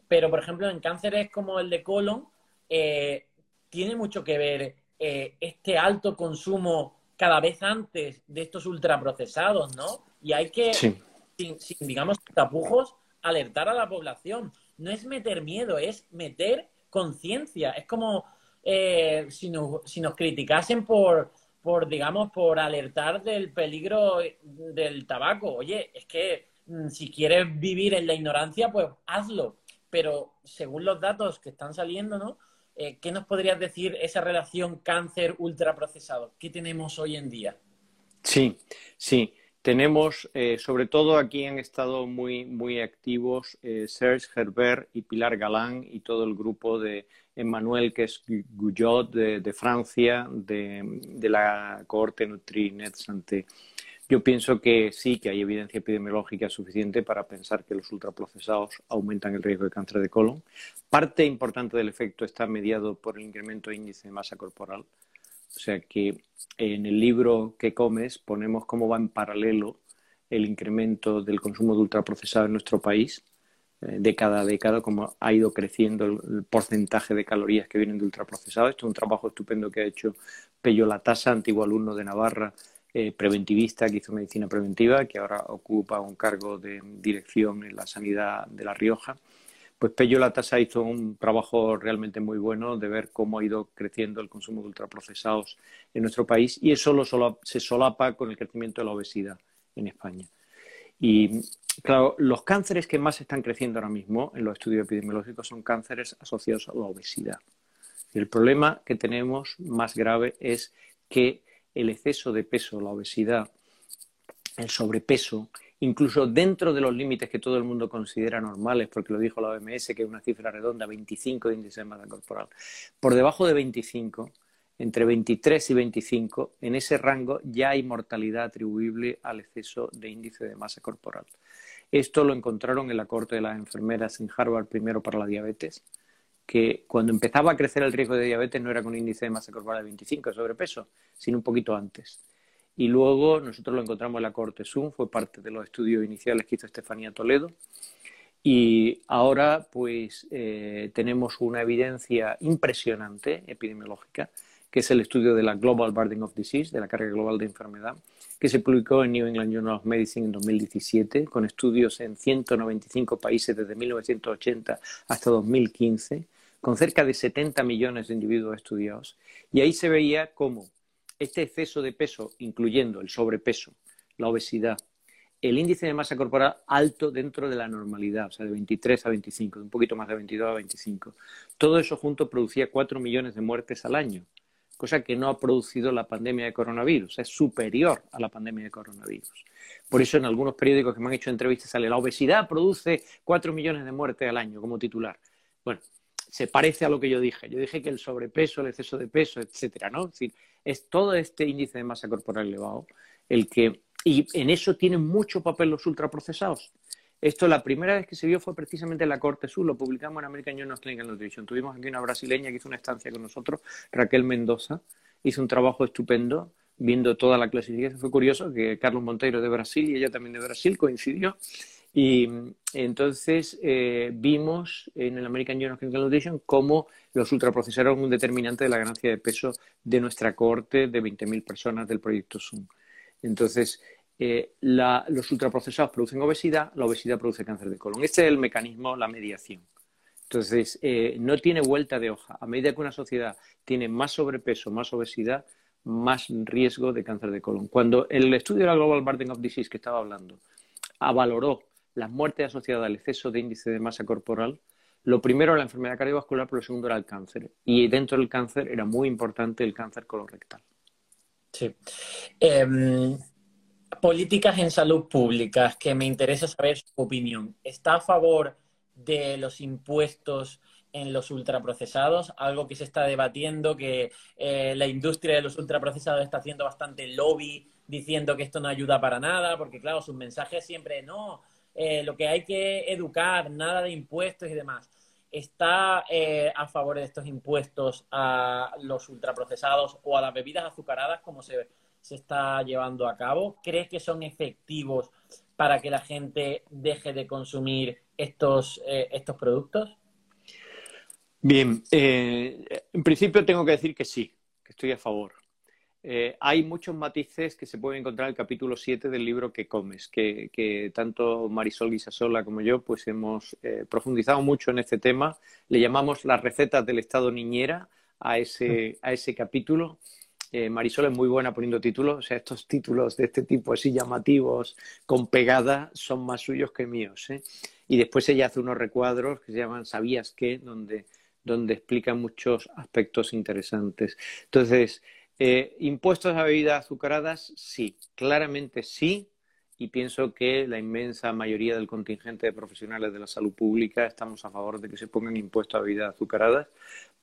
A: Pero, por ejemplo, en cánceres como el de colon, eh, tiene mucho que ver eh, este alto consumo cada vez antes de estos ultraprocesados, ¿no? Y hay que, sin, digamos, tapujos, alertar a la población. No es meter miedo, es meter conciencia. Es como si, si nos criticasen por, por, digamos, por alertar del peligro del tabaco. Oye, es que mm, si quieres vivir en la ignorancia, pues hazlo. Pero según los datos que están saliendo, ¿no? Eh, ¿Qué nos podrías decir esa relación cáncer-ultraprocesado? ¿Qué tenemos hoy en día?
C: Sí, sí. Tenemos, eh, sobre todo aquí han estado muy, muy activos eh, Serge Herbert y Pilar Galán y todo el grupo de Emmanuel, que es Guyot de, Francia, de, la cohorte Nutrinet Santé. Yo pienso que sí, que hay evidencia epidemiológica suficiente para pensar que los ultraprocesados aumentan el riesgo de cáncer de colon. Parte importante del efecto está mediado por el incremento de índice de masa corporal. O sea que en el libro que comes ponemos cómo va en paralelo el incremento del consumo de ultraprocesado en nuestro país eh, década a década, como ha ido creciendo el, porcentaje de calorías que vienen de ultraprocesados. Esto es un trabajo estupendo que ha hecho Pello Latasa, antiguo alumno de Navarra, eh, preventivista, que hizo medicina preventiva, que ahora ocupa un cargo de dirección en la sanidad de La Rioja. Pues Pello Latasa hizo un trabajo realmente muy bueno de ver cómo ha ido creciendo el consumo de ultraprocesados en nuestro país y eso se solapa con el crecimiento de la obesidad en España. Y claro, los cánceres que más están creciendo ahora mismo en los estudios epidemiológicos son cánceres asociados a la obesidad. Y el problema que tenemos más grave es que el exceso de peso, la obesidad, el sobrepeso, incluso dentro de los límites que todo el mundo considera normales, porque lo dijo la OMS, que es una cifra redonda, 25 de índice de masa corporal, por debajo de 25 entre 23 y 25, en ese rango ya hay mortalidad atribuible al exceso de índice de masa corporal. Esto lo encontraron en la corte de las enfermeras en Harvard primero para la diabetes, que cuando empezaba a crecer el riesgo de diabetes no era con índice de masa corporal de 25 de sobrepeso, sino un poquito antes. Y luego nosotros lo encontramos en la corte Zoom, fue parte de los estudios iniciales que hizo Estefanía Toledo. Y ahora pues eh, tenemos una evidencia impresionante epidemiológica que es el estudio de la Global Burden of Disease, de la carga global de enfermedad, que se publicó en New England Journal of Medicine en 2017, con estudios en 195 países desde 1980 hasta 2015, con cerca de 70 millones de individuos estudiados. Y ahí se veía cómo este exceso de peso, incluyendo el sobrepeso, la obesidad, el índice de masa corporal alto dentro de la normalidad, o sea, de 23 a 25, de un poquito más de 22 a 25. Todo eso junto producía 4 millones de muertes al año cosa que no ha producido la pandemia de coronavirus, es superior a la pandemia de coronavirus. Por eso en algunos periódicos que me han hecho entrevistas sale la obesidad produce cuatro millones de muertes al año como titular. Bueno, se parece a lo que yo dije. Yo dije que el sobrepeso, el exceso de peso, etcétera, ¿no? Es decir, es todo este índice de masa corporal elevado el que y en eso tienen mucho papel los ultraprocesados. Esto la primera vez que se vio fue precisamente en la Corte Sur, lo publicamos en American Journal of Clinical Nutrition. Tuvimos aquí una brasileña que hizo una estancia con nosotros, Raquel Mendoza, hizo un trabajo estupendo viendo toda la clasificación. Fue curioso que Carlos Monteiro de Brasil y ella también de Brasil coincidió. Y entonces eh, vimos en el American Journal of Clinical Nutrition cómo los ultraprocesados un determinante de la ganancia de peso de nuestra cohorte de 20.000 personas del proyecto Zoom. Entonces, eh, los ultraprocesados producen obesidad, la obesidad produce cáncer de colon. Este es el mecanismo, la mediación. Entonces, eh, no tiene vuelta de hoja. A medida que una sociedad tiene más sobrepeso, más obesidad, más riesgo de cáncer de colon. Cuando el estudio de la Global Burden of Disease que estaba hablando valoró las muertes asociadas al exceso de índice de masa corporal, Lo primero era la enfermedad cardiovascular, pero lo segundo era el cáncer. Y dentro del cáncer era muy importante el cáncer colorectal.
A: Sí. Em, políticas en salud pública, que me interesa saber su opinión. ¿Está a favor de los impuestos en los ultraprocesados? Algo que se está debatiendo, que eh, la industria de los ultraprocesados está haciendo bastante lobby diciendo que esto no ayuda para nada, porque claro, sus mensajes siempre no, eh, lo que hay que educar, nada de impuestos y demás está eh, a favor de estos impuestos a los ultraprocesados o a las bebidas azucaradas como se, está llevando a cabo? ¿Crees que son efectivos para que la gente deje de consumir estos, eh, estos productos?
C: Bien, eh, en principio tengo que decir que sí, que estoy a favor. Eh, hay muchos matices que se pueden encontrar en el capítulo 7 del libro que comes, que, tanto Marisol Guisasola como yo pues hemos eh, profundizado mucho en este tema. Le llamamos las recetas del estado niñera a ese, a ese capítulo. Eh, Marisol es muy buena poniendo títulos, o sea, estos títulos de este tipo así llamativos, con pegada, son más suyos que míos. Y después ella hace unos recuadros que se llaman ¿Sabías qué? donde, donde explica muchos aspectos interesantes. Entonces, eh, ¿Impuestos a bebidas azucaradas? Sí, claramente sí. Y pienso que la inmensa mayoría del contingente de profesionales de la salud pública estamos a favor de que se pongan impuestos a bebidas azucaradas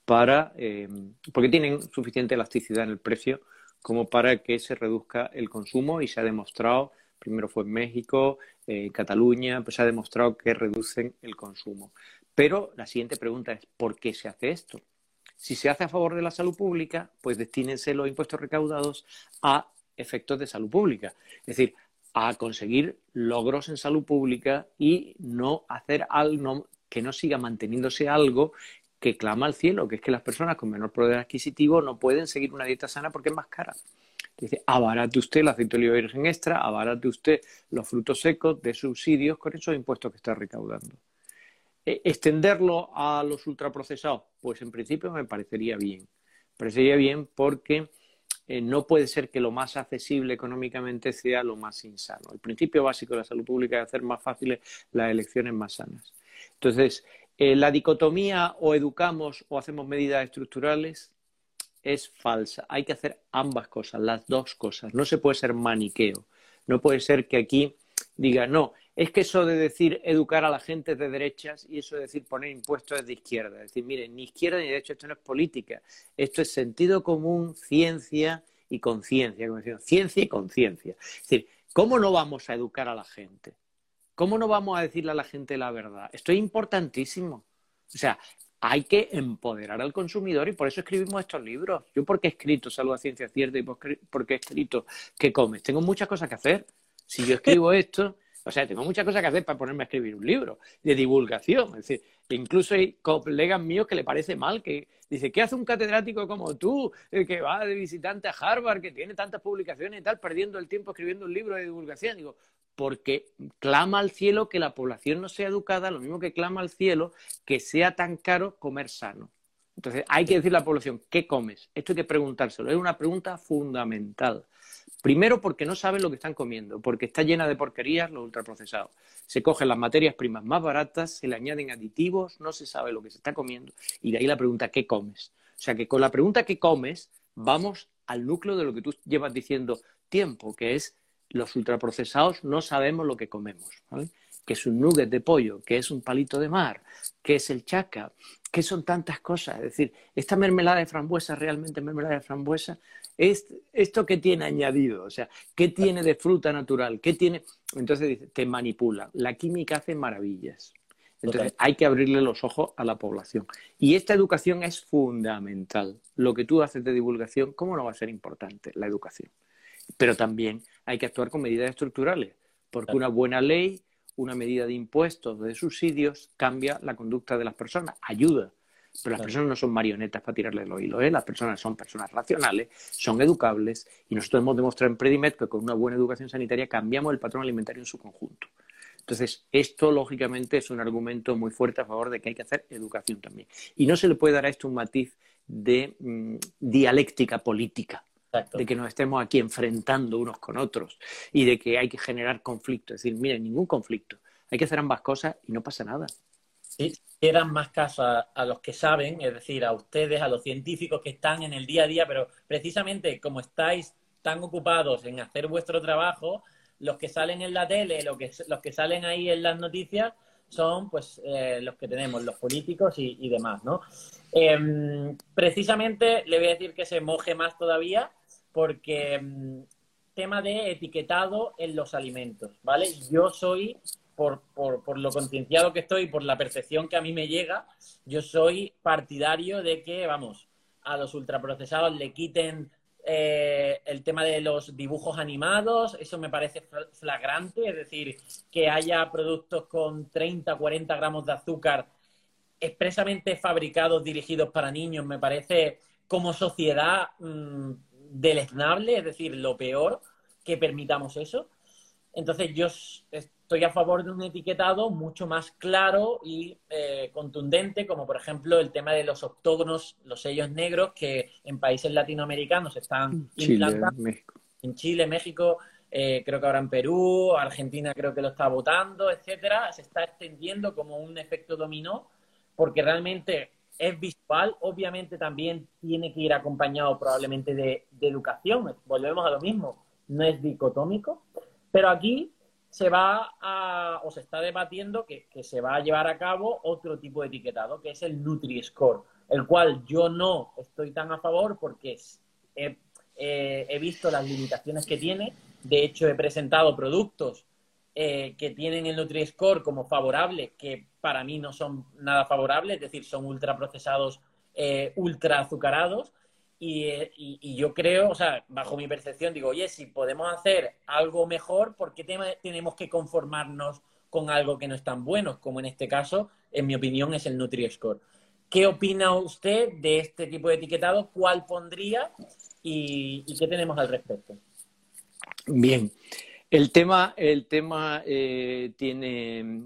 C: para, eh, porque tienen suficiente elasticidad en el precio como para que se reduzca el consumo y se ha demostrado, primero fue en México, en Cataluña, pues se ha demostrado que reducen el consumo. Pero la siguiente pregunta es, ¿por qué se hace esto? Si se hace a favor de la salud pública, pues destínense los impuestos recaudados a efectos de salud pública. Es decir, a conseguir logros en salud pública y no hacer algo que no siga manteniéndose algo que clama al cielo, que es que las personas con menor poder adquisitivo no pueden seguir una dieta sana porque es más cara. Dice, abarate usted el aceite de oliva virgen extra, abarate usted los frutos secos de subsidios con esos impuestos que está recaudando. Eh, ¿Extenderlo a los ultraprocesados? Pues en principio me parecería bien. Parecería bien porque eh, no puede ser que lo más accesible económicamente sea lo más insano. El principio básico de la salud pública es hacer más fáciles las elecciones más sanas. Entonces, eh, la dicotomía o educamos o hacemos medidas estructurales es falsa. Hay que hacer ambas cosas, las dos cosas. No se puede ser maniqueo. No puede ser que aquí diga, no, es que eso de decir educar a la gente de derechas y eso de decir poner impuestos es de izquierda. Es decir, miren, ni izquierda ni derecha, esto no es política. Esto es sentido común, ciencia y conciencia. Ciencia y conciencia. Es decir, ¿cómo no vamos a educar a la gente? ¿Cómo no vamos a decirle a la gente la verdad? Esto es importantísimo. O sea, hay que empoderar al consumidor y por eso escribimos estos libros. Yo porque he escrito Salud a Ciencia Cierta y porque he escrito ¿Qué comes? Tengo muchas cosas que hacer. Si yo escribo esto o sea, tengo muchas cosas que hacer para ponerme a escribir un libro de divulgación. Es decir, incluso hay colegas míos que le parece mal que dice, ¿qué hace un catedrático como tú, el que va de visitante a Harvard, que tiene tantas publicaciones y tal, perdiendo el tiempo escribiendo un libro de divulgación? Digo, porque clama al cielo que la población no sea educada, lo mismo que clama al cielo que sea tan caro comer sano. Entonces, hay que decirle a la población, ¿qué comes? Esto hay que preguntárselo. Es una pregunta fundamental. Primero porque no saben lo que están comiendo, porque está llena de porquerías los ultraprocesados. Se cogen las materias primas más baratas, se le añaden aditivos, no se sabe lo que se está comiendo y de ahí la pregunta ¿qué comes? O sea que con la pregunta ¿qué comes? vamos al núcleo de lo que tú llevas diciendo tiempo, que es los ultraprocesados no sabemos lo que comemos, ¿vale? que es un nugget de pollo, que es un palito de mar, que es el chaca, que son tantas cosas. Es decir, esta mermelada de frambuesa, realmente mermelada de frambuesa, es esto que tiene añadido, o sea, ¿qué tiene de fruta natural? ¿Qué tiene? Entonces te manipula. La química hace maravillas. Entonces hay que abrirle los ojos a la población. Y esta educación es fundamental. Lo que tú haces de divulgación, ¿cómo no va a ser importante la educación? Pero también hay que actuar con medidas estructurales, porque una buena ley una medida de impuestos, de subsidios, cambia la conducta de las personas, ayuda. Pero las personas no son marionetas para tirarle los hilos, ¿eh? las personas son personas racionales, son educables y nosotros hemos demostrado en Predimed que con una buena educación sanitaria cambiamos el patrón alimentario en su conjunto. Entonces, esto lógicamente es un argumento muy fuerte a favor de que hay que hacer educación también. Y no se le puede dar a esto un matiz de mm, dialéctica política de que nos estemos aquí enfrentando unos con otros y de que hay que generar conflicto. Es decir, miren, ningún conflicto. Hay que hacer ambas cosas y no pasa nada.
A: Quieran más caso a, los que saben, es decir, a ustedes, a los científicos que están en el día a día, pero precisamente como estáis tan ocupados en hacer vuestro trabajo, los que salen en la tele, los que, los que salen ahí en las noticias, son pues eh, los que tenemos, los políticos y, demás, ¿no? Em, precisamente le voy a decir que se moje más todavía porque mm, tema de etiquetado en los alimentos, ¿vale? Yo soy, por, por, lo concienciado que estoy, por la percepción que a mí me llega, yo soy partidario de que, vamos, a los ultraprocesados le quiten eh, el tema de los dibujos animados, eso me parece flagrante, es decir, que haya productos con 30, 40 gramos de azúcar expresamente fabricados, dirigidos para niños, me parece como sociedad mm, deleznable, es decir, lo peor que permitamos eso. Entonces yo estoy a favor de un etiquetado mucho más claro y eh, contundente, como por ejemplo el tema de los octógonos, los sellos negros que en países latinoamericanos están implantando. En Chile, México, eh, creo que ahora en Perú, Argentina creo que lo está votando, etcétera. Se está extendiendo como un efecto dominó, porque realmente es visual, obviamente también tiene que ir acompañado probablemente de, educación, volvemos a lo mismo, no es dicotómico, pero aquí se va a, o se está debatiendo que, se va a llevar a cabo otro tipo de etiquetado, que es el Nutri-Score, el cual yo no estoy tan a favor porque he, he visto las limitaciones que tiene, de hecho he presentado productos eh, que tienen el Nutri-Score como favorable, que para mí no son nada favorables, es decir, son ultraprocesados, eh, ultra azucarados. Y, yo creo, o sea, bajo mi percepción, digo, oye, si podemos hacer algo mejor, ¿por qué tenemos que conformarnos con algo que no es tan bueno? Como en este caso, en mi opinión, es el Nutri-Score. ¿Qué opina usted de este tipo de etiquetado? ¿Cuál pondría? ¿Y, y qué tenemos al respecto?
C: Bien. El tema, el tema eh, tiene,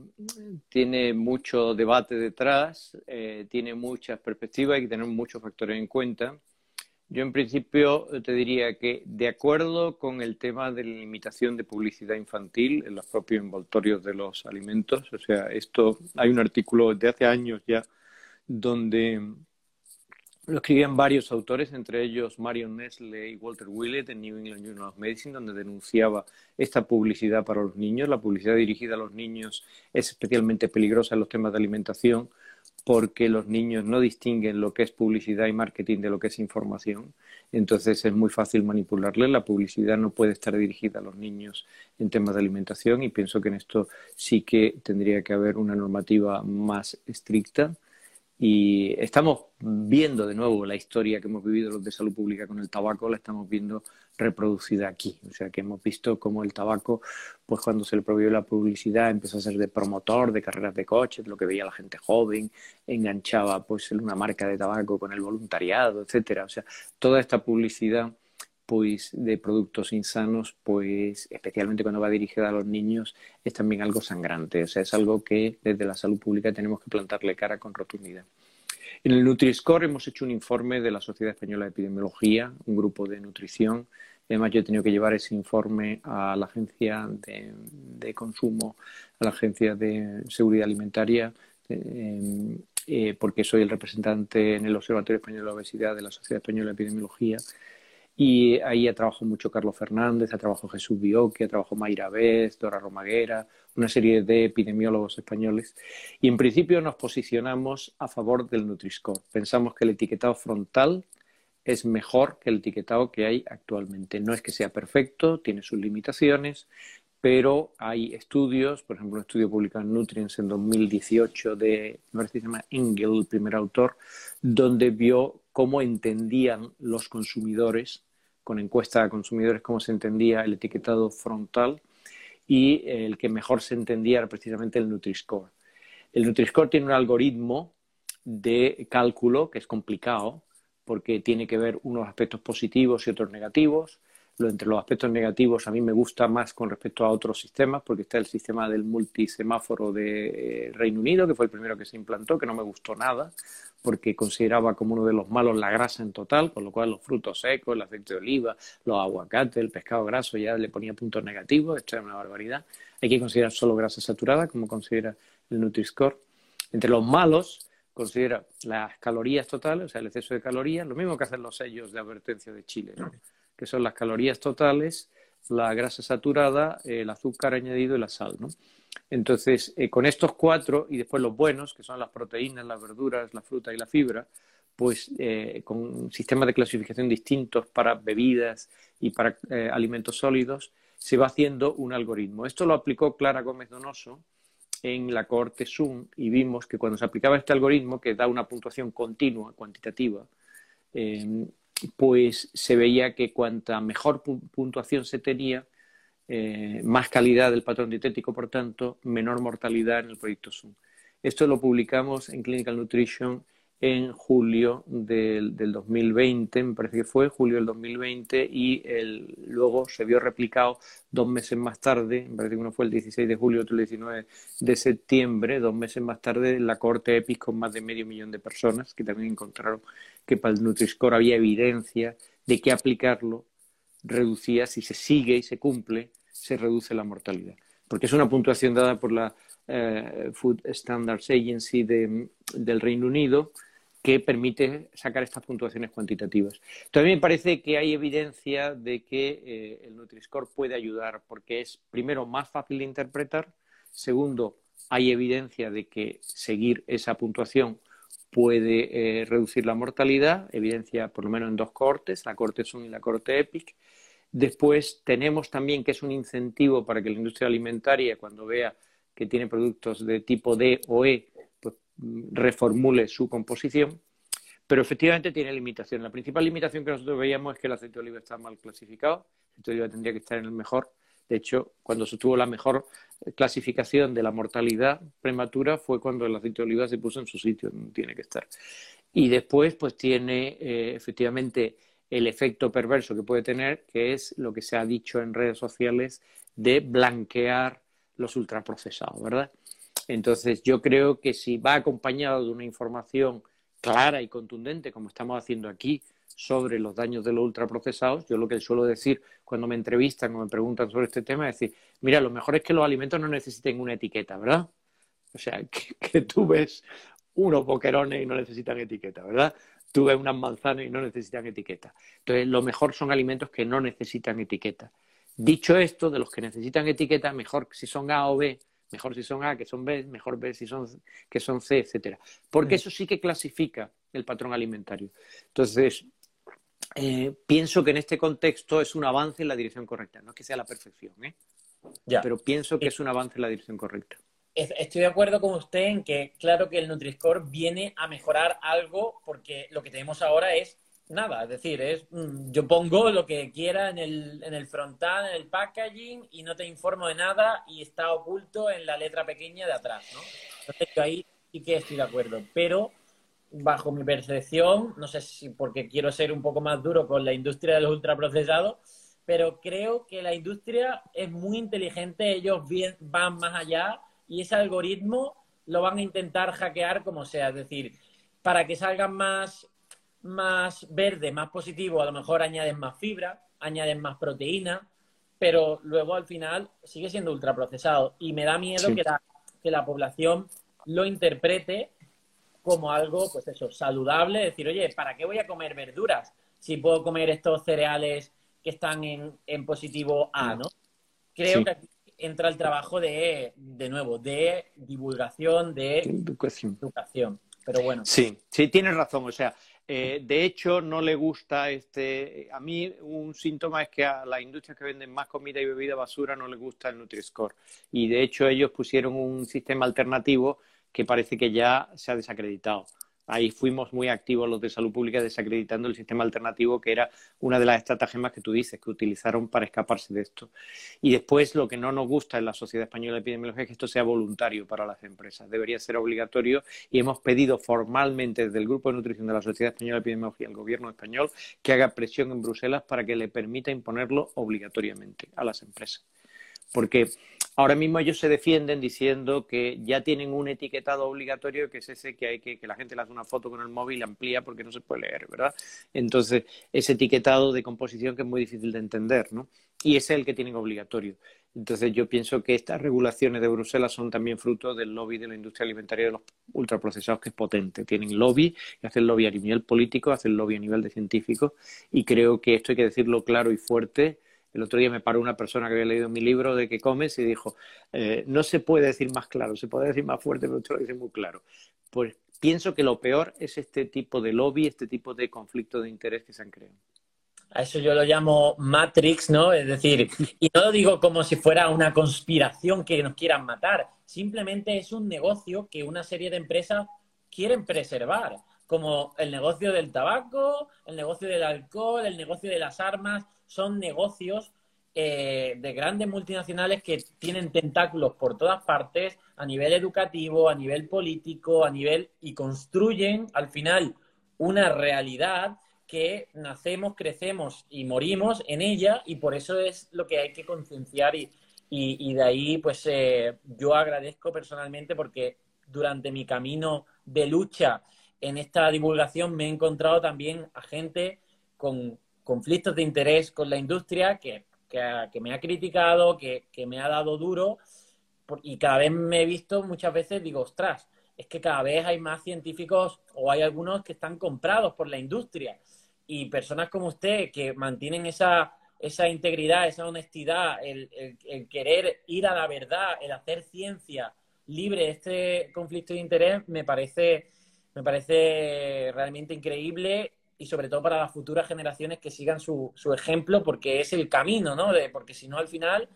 C: tiene, mucho debate detrás, eh, tiene muchas perspectivas, hay que tener muchos factores en cuenta. Yo en principio te diría que de acuerdo con el tema de la limitación de publicidad infantil en los propios envoltorios de los alimentos, o sea, esto hay un artículo de hace años ya donde lo escribían varios autores, entre ellos Marion Nestle y Walter Willett en New England Journal of Medicine, donde denunciaba esta publicidad para los niños. La publicidad dirigida a los niños es especialmente peligrosa en los temas de alimentación porque los niños no distinguen lo que es publicidad y marketing de lo que es información. Entonces es muy fácil manipularle. La publicidad no puede estar dirigida a los niños en temas de alimentación y pienso que en esto sí que tendría que haber una normativa más estricta y estamos viendo de nuevo la historia que hemos vivido los de salud pública con el tabaco, la estamos viendo reproducida aquí. O sea que hemos visto cómo el tabaco, pues cuando se le prohibió la publicidad, empezó a ser de promotor de carreras de coches, lo que veía la gente joven, enganchaba pues una marca de tabaco con el voluntariado, etcétera. O sea, toda esta publicidad pues de productos insanos, pues especialmente cuando va dirigida a los niños, es también algo sangrante. O sea, es algo que desde la salud pública tenemos que plantarle cara con rotundidad. En el Nutri-Score hemos hecho un informe de la Sociedad Española de Epidemiología, un grupo de nutrición. Además, yo he tenido que llevar ese informe a la Agencia de, Consumo, a la Agencia de Seguridad Alimentaria, eh, eh, porque soy el representante en el Observatorio Español de la Obesidad de la Sociedad Española de Epidemiología y ahí ha trabajado mucho Carlos Fernández, ha trabajado Jesús Bioque, ha trabajado Mayra Vez, Dora Romaguera, una serie de epidemiólogos españoles. Y en principio nos posicionamos a favor del Nutri-Score. Pensamos que el etiquetado frontal es mejor que el etiquetado que hay actualmente. No es que sea perfecto, tiene sus limitaciones, pero hay estudios, por ejemplo, un estudio publicado en Nutrients en 2018 de, me parece se llama Engel, el primer autor, donde vio cómo entendían los consumidores con encuesta a consumidores cómo se entendía el etiquetado frontal y el que mejor se entendía era precisamente el Nutri-Score. El Nutri-Score tiene un algoritmo de cálculo que es complicado porque tiene que ver unos aspectos positivos y otros negativos entre los aspectos negativos a mí me gusta más con respecto a otros sistemas, porque está el sistema del multisemáforo de eh, Reino Unido, que fue el primero que se implantó, que no me gustó nada, porque consideraba como uno de los malos la grasa en total, con lo cual los frutos secos, el aceite de oliva, los aguacates, el pescado graso ya le ponía puntos negativos, esto es una barbaridad. Hay que considerar solo grasa saturada, como considera el Nutri-Score. Entre los malos considera las calorías totales, o sea, el exceso de calorías, lo mismo que hacen los sellos de advertencia de Chile, ¿no? Que son las calorías totales, la grasa saturada, el azúcar añadido y la sal. ¿no? Entonces, eh, con estos cuatro y después los buenos, que son las proteínas, las verduras, la fruta y la fibra, pues eh, con sistemas de clasificación distintos para bebidas y para eh, alimentos sólidos, se va haciendo un algoritmo. Esto lo aplicó Clara Gómez Donoso en la cohorte Zoom y vimos que cuando se aplicaba este algoritmo, que da una puntuación continua, cuantitativa, pues se veía que cuanta mejor puntuación se tenía, eh, más calidad del patrón dietético, por tanto, menor mortalidad en el proyecto Zoom. Esto lo publicamos en Clinical Nutrition en julio del, del 2020, me parece que fue julio del 2020, y el, luego se vio replicado dos meses más tarde, me parece que uno fue el 16 de julio, otro el 19 de septiembre, dos meses más tarde, la corte EPIC con más de medio millón de personas, que también encontraron que para el Nutri-Score había evidencia de que aplicarlo reducía, si se sigue y se cumple, se reduce la mortalidad. Porque es una puntuación dada por la eh, Food Standards Agency del Reino Unido que permite sacar estas puntuaciones cuantitativas. También me parece que hay evidencia de que eh, el Nutri-Score puede ayudar porque es, primero, más fácil de interpretar, segundo, hay evidencia de que seguir esa puntuación puede eh, reducir la mortalidad, evidencia por lo menos en dos cortes, la corte Zoom y la corte EPIC, Después tenemos también que es un incentivo para que la industria alimentaria, cuando vea que tiene productos de tipo D o E, reformule su composición. Pero efectivamente tiene limitación. La principal limitación que nosotros veíamos es que el aceite de oliva está mal clasificado. El aceite de oliva tendría que estar en el mejor. De hecho, cuando se tuvo la mejor clasificación de la mortalidad prematura fue cuando el aceite de oliva se puso en su sitio, donde tiene que estar. Y después, pues tiene eh, efectivamente el efecto perverso que puede tener, que es lo que se ha dicho en redes sociales de blanquear los ultraprocesados, ¿verdad? Entonces, yo creo que si va acompañado de una información clara y contundente, como estamos haciendo aquí, sobre los daños de los ultraprocesados, yo lo que suelo decir cuando me entrevistan o me preguntan sobre este tema es decir, mira, lo mejor es que los alimentos no necesiten una etiqueta, ¿verdad? O sea, que, que tú ves unos boquerones y no necesitan etiqueta, ¿verdad? tú ves unas manzanas y no necesitan etiqueta. Entonces, lo mejor son alimentos que no necesitan etiqueta. Dicho esto, de los que necesitan etiqueta, mejor si son A o B, mejor si son A que son B, mejor B si son que son C, etcétera. Porque eso sí que clasifica el patrón alimentario. Entonces, eh, pienso que en este contexto es un avance en la dirección correcta. No es que sea la perfección, ¿eh? Ya. Pero pienso que es un avance en la dirección correcta
A: estoy de acuerdo con usted en que, claro que el Nutri-Score viene a mejorar algo porque lo que tenemos ahora es nada. Es decir, es mm, yo pongo lo que quiera en el, en el frontal, en el packaging y no te informo de nada y está oculto en la letra pequeña de atrás, ¿no? Entonces yo ahí sí que estoy de acuerdo. Pero bajo mi percepción, no sé si porque quiero ser un poco más duro con la industria de los ultraprocesados, pero creo que la industria es muy inteligente, ellos van más allá y ese algoritmo lo van a intentar hackear como sea. Es decir, para que salgan más, más verde, más positivo, a lo mejor añaden más fibra, añaden más proteína, pero luego al final sigue siendo ultraprocesado. Y me da miedo que, la, que la población lo interprete como algo, pues eso, saludable. Decir, oye, ¿para qué voy a comer verduras si puedo comer estos cereales que están en, en positivo A, ¿no? Creo que entra el trabajo de, de nuevo, de divulgación, de educación. Pero bueno.
C: Sí, sí, tienes razón. O sea, eh, de hecho, no le gusta este. A mí, un síntoma es que a las industrias que venden más comida y bebida basura no les gusta el Nutri-Score. Y de hecho, ellos pusieron un sistema alternativo que parece que ya se ha desacreditado. Ahí fuimos muy activos los de salud pública desacreditando el sistema alternativo, que era una de las estratagemas que tú dices, que utilizaron para escaparse de esto. Y después lo que no nos gusta en la Sociedad Española de Epidemiología es que esto sea voluntario para las empresas. Debería ser obligatorio y hemos pedido formalmente desde el Grupo de Nutrición de la Sociedad Española de Epidemiología al Gobierno español que haga presión en Bruselas para que le permita imponerlo obligatoriamente a las empresas. Porque Ahora mismo ellos se defienden diciendo que ya tienen un etiquetado obligatorio que es ese que hay que, que la gente le hace una foto con el móvil y amplía porque no se puede leer, ¿verdad? Entonces, ese etiquetado de composición que es muy difícil de entender, ¿no? Y ese es el que tienen obligatorio. Entonces, yo pienso que estas regulaciones de Bruselas son también fruto del lobby de la industria alimentaria de los ultraprocesados, que es potente. Tienen lobby, hacen lobby a nivel político, hacen lobby a nivel de científicos, y creo que esto hay que decirlo claro y fuerte el otro día me paró una persona que había leído mi libro de qué comes y dijo, eh, no se puede decir más claro, se puede decir más fuerte, pero usted lo dice muy claro. Pues pienso que lo peor es este tipo de lobby, este tipo de conflicto de interés que se han creado.
A: A eso yo lo llamo Matrix, ¿no? Es decir, y no lo digo como si fuera una conspiración que nos quieran matar, simplemente es un negocio que una serie de empresas quieren preservar, como el negocio del tabaco, el negocio del alcohol, el negocio de las armas, son negocios eh, de grandes multinacionales que tienen tentáculos por todas partes, a nivel educativo, a nivel político, a nivel y construyen al final una realidad que nacemos, crecemos y morimos en ella y por eso es lo que hay que concienciar y, y, de ahí pues eh, yo agradezco personalmente porque durante mi camino de lucha en esta divulgación me he encontrado también a gente con conflictos de interés con la industria que, me ha criticado, que, me ha dado duro y cada vez me he visto muchas veces, digo, ostras, es que cada vez hay más científicos o hay algunos que están comprados por la industria y personas como usted que mantienen esa, esa integridad, esa honestidad, el, el, querer ir a la verdad, el hacer ciencia libre de este conflicto de interés, me parece, me parece realmente increíble y sobre todo para las futuras generaciones que sigan su, su ejemplo porque es el camino, ¿no? Porque si no al final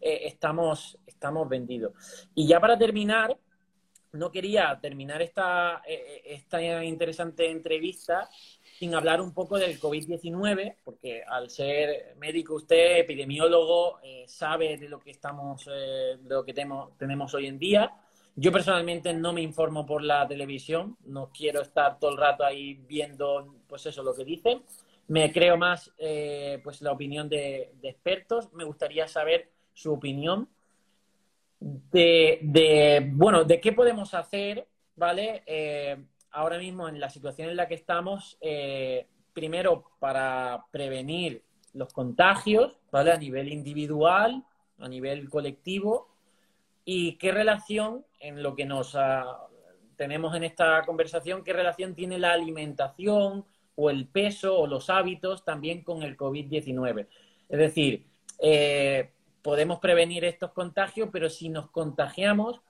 A: eh, estamos, estamos vendidos. Y ya para terminar, no quería terminar esta, eh, eh, esta interesante entrevista sin hablar un poco del COVID-19, porque al ser médico usted, epidemiólogo, sabe de lo que estamos, de lo que tenemos, tenemos hoy en día. Yo personalmente no me informo por la televisión, no quiero estar todo el rato ahí viendo, pues eso, lo que dicen. Me creo más, eh, pues la opinión de, expertos. Me gustaría saber su opinión de, bueno, de qué podemos hacer, ¿vale? Eh, ahora mismo en la situación en la que estamos, eh, primero para prevenir los contagios, ¿vale? A nivel individual, a nivel colectivo, y qué relación en lo que nos ah, tenemos en esta conversación, qué relación tiene la alimentación o el peso o los hábitos también con el COVID-19. Es decir, eh, podemos prevenir estos contagios, pero si nos contagiamos,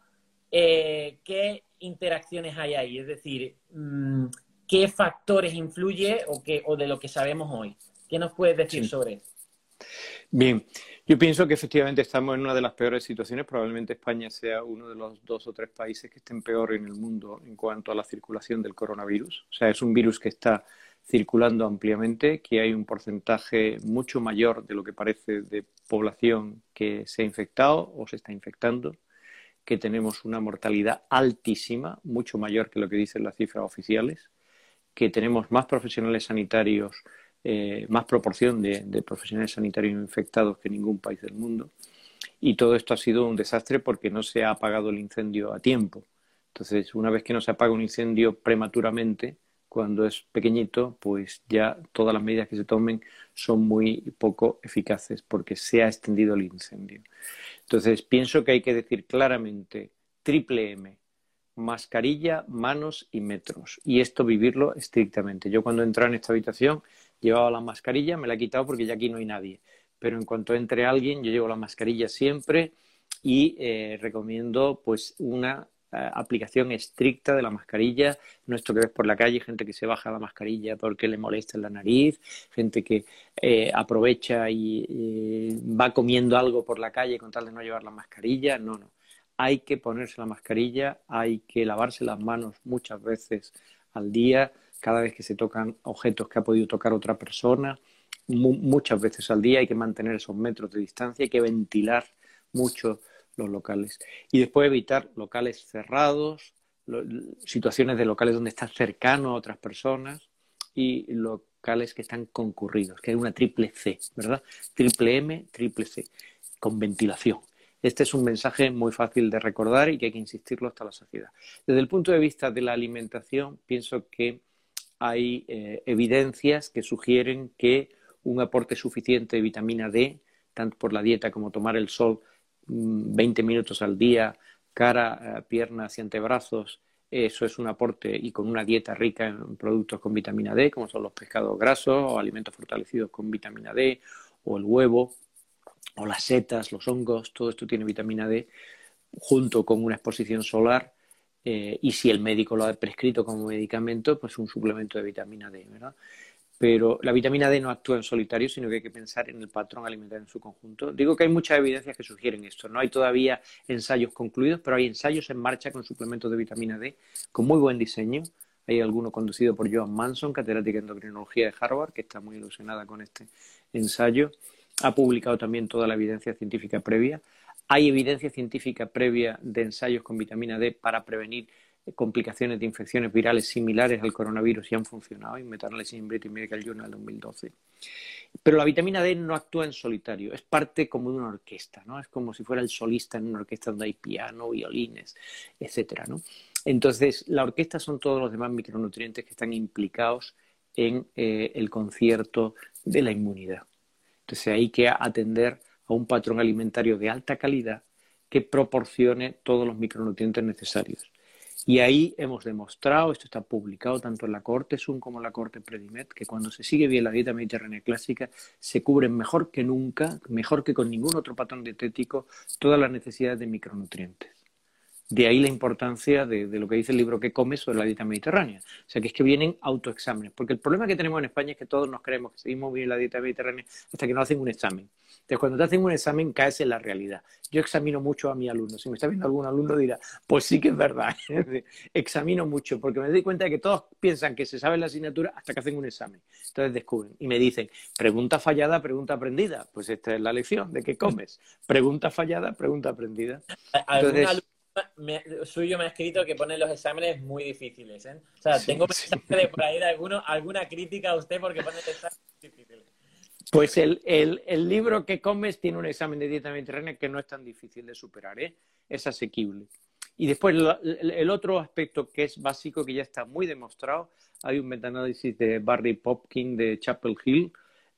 A: eh, ¿qué interacciones hay ahí? Es decir, mm, ¿qué factores influye o, qué, o de lo que sabemos hoy? ¿Qué nos puedes decir sobre eso?
C: Bien, yo pienso que efectivamente estamos en una de las peores situaciones. Probablemente España sea uno de los dos o tres países que estén peor en el mundo en cuanto a la circulación del coronavirus. O sea, es un virus que está circulando ampliamente, que hay un porcentaje mucho mayor de lo que parece de población que se ha infectado o se está infectando, que tenemos una mortalidad altísima, mucho mayor que lo que dicen las cifras oficiales, que tenemos más profesionales sanitarios eh, más proporción de, profesionales sanitarios infectados que ningún país del mundo. Y todo esto ha sido un desastre porque no se ha apagado el incendio a tiempo. Entonces, una vez que no se apaga un incendio prematuramente, cuando es pequeñito, pues ya todas las medidas que se tomen son muy poco eficaces porque se ha extendido el incendio. Entonces, pienso que hay que decir claramente triple M, mascarilla, manos y metros. Y esto vivirlo estrictamente. Yo cuando entré en esta habitación llevaba la mascarilla, me la he quitado porque ya aquí no hay nadie. Pero en cuanto entre alguien, yo llevo la mascarilla siempre y eh, recomiendo pues una eh, aplicación estricta de la mascarilla. No esto que ves por la calle, gente que se baja la mascarilla porque le molesta en la nariz, gente que eh, aprovecha y va comiendo algo por la calle con tal de no llevar la mascarilla. No, no. Hay que ponerse la mascarilla, hay que lavarse las manos muchas veces al día cada vez que se tocan objetos que ha podido tocar otra persona, muchas veces al día hay que mantener esos metros de distancia, hay que ventilar mucho los locales y después evitar locales cerrados, situaciones de locales donde estás cercano a otras personas y locales que están concurridos, que hay una triple C, ¿verdad? Triple M, triple C, con ventilación. Este es un mensaje muy fácil de recordar y que hay que insistirlo hasta la saciedad. Desde el punto de vista de la alimentación, pienso que hay eh, evidencias que sugieren que un aporte suficiente de vitamina D, tanto por la dieta como tomar el sol 20 mm, minutos al día, cara, eh, piernas y antebrazos, eso es un aporte y con una dieta rica en productos con vitamina D, como son los pescados grasos o alimentos fortalecidos con vitamina D, o el huevo, o las setas, los hongos, todo esto tiene vitamina D, junto con una exposición solar. Eh, y si el médico lo ha prescrito como medicamento, pues un suplemento de vitamina D, ¿verdad? pero la vitamina D no actúa en solitario, sino que hay que pensar en el patrón alimentario en su conjunto. Digo que hay muchas evidencias que sugieren esto. No hay todavía ensayos concluidos, pero hay ensayos en marcha con suplementos de vitamina D con muy buen diseño. Hay alguno conducido por Joan Manson, catedrática de endocrinología de Harvard, que está muy ilusionada con este ensayo. Ha publicado también toda la evidencia científica previa. Hay evidencia científica previa de ensayos con vitamina D para prevenir complicaciones de infecciones virales similares al coronavirus y han funcionado en Meta-análisis en British Medical Journal 2012. Pero la vitamina D no actúa en solitario, es parte como de una orquesta, ¿no? Es como si fuera el solista en una orquesta donde hay piano, violines, etcétera, ¿no? Entonces, la orquesta son todos los demás micronutrientes que están implicados en eh, el concierto de la inmunidad. Entonces, hay que atender a un patrón alimentario de alta calidad que proporcione todos los micronutrientes necesarios. Y ahí hemos demostrado, esto está publicado tanto en la corte Zoom como en la corte Predimet, que cuando se sigue bien la dieta mediterránea clásica, se cubren mejor que nunca, mejor que con ningún otro patrón dietético, todas las necesidades de micronutrientes. De ahí la importancia de, lo que dice el libro que comes sobre la dieta mediterránea. O sea, que es que vienen autoexámenes. Porque el problema que tenemos en España es que todos nos creemos que seguimos bien la dieta mediterránea hasta que no hacen un examen. Entonces, cuando te hacen un examen, caes en la realidad. Yo examino mucho a mi alumno. Si me está viendo algún alumno, dirá, pues sí que es verdad. examino mucho, porque me doy cuenta de que todos piensan que se sabe la asignatura hasta que hacen un examen. Entonces descubren y me dicen, pregunta fallada, pregunta aprendida. Pues esta es la lección de qué comes. Pregunta fallada, pregunta aprendida.
A: Entonces, suyo me ha escrito que pone los exámenes muy difíciles, ¿eh? O sea, tengo mensaje por ahí de alguno, alguna crítica a usted porque pone exámenes difíciles.
C: Pues el, el, libro que comes tiene un examen de dieta mediterránea que no es tan difícil de superar, ¿eh? Es asequible. Y después el, otro aspecto que es básico, que ya está muy demostrado, hay un metaanálisis de Barry Popkin de Chapel Hill,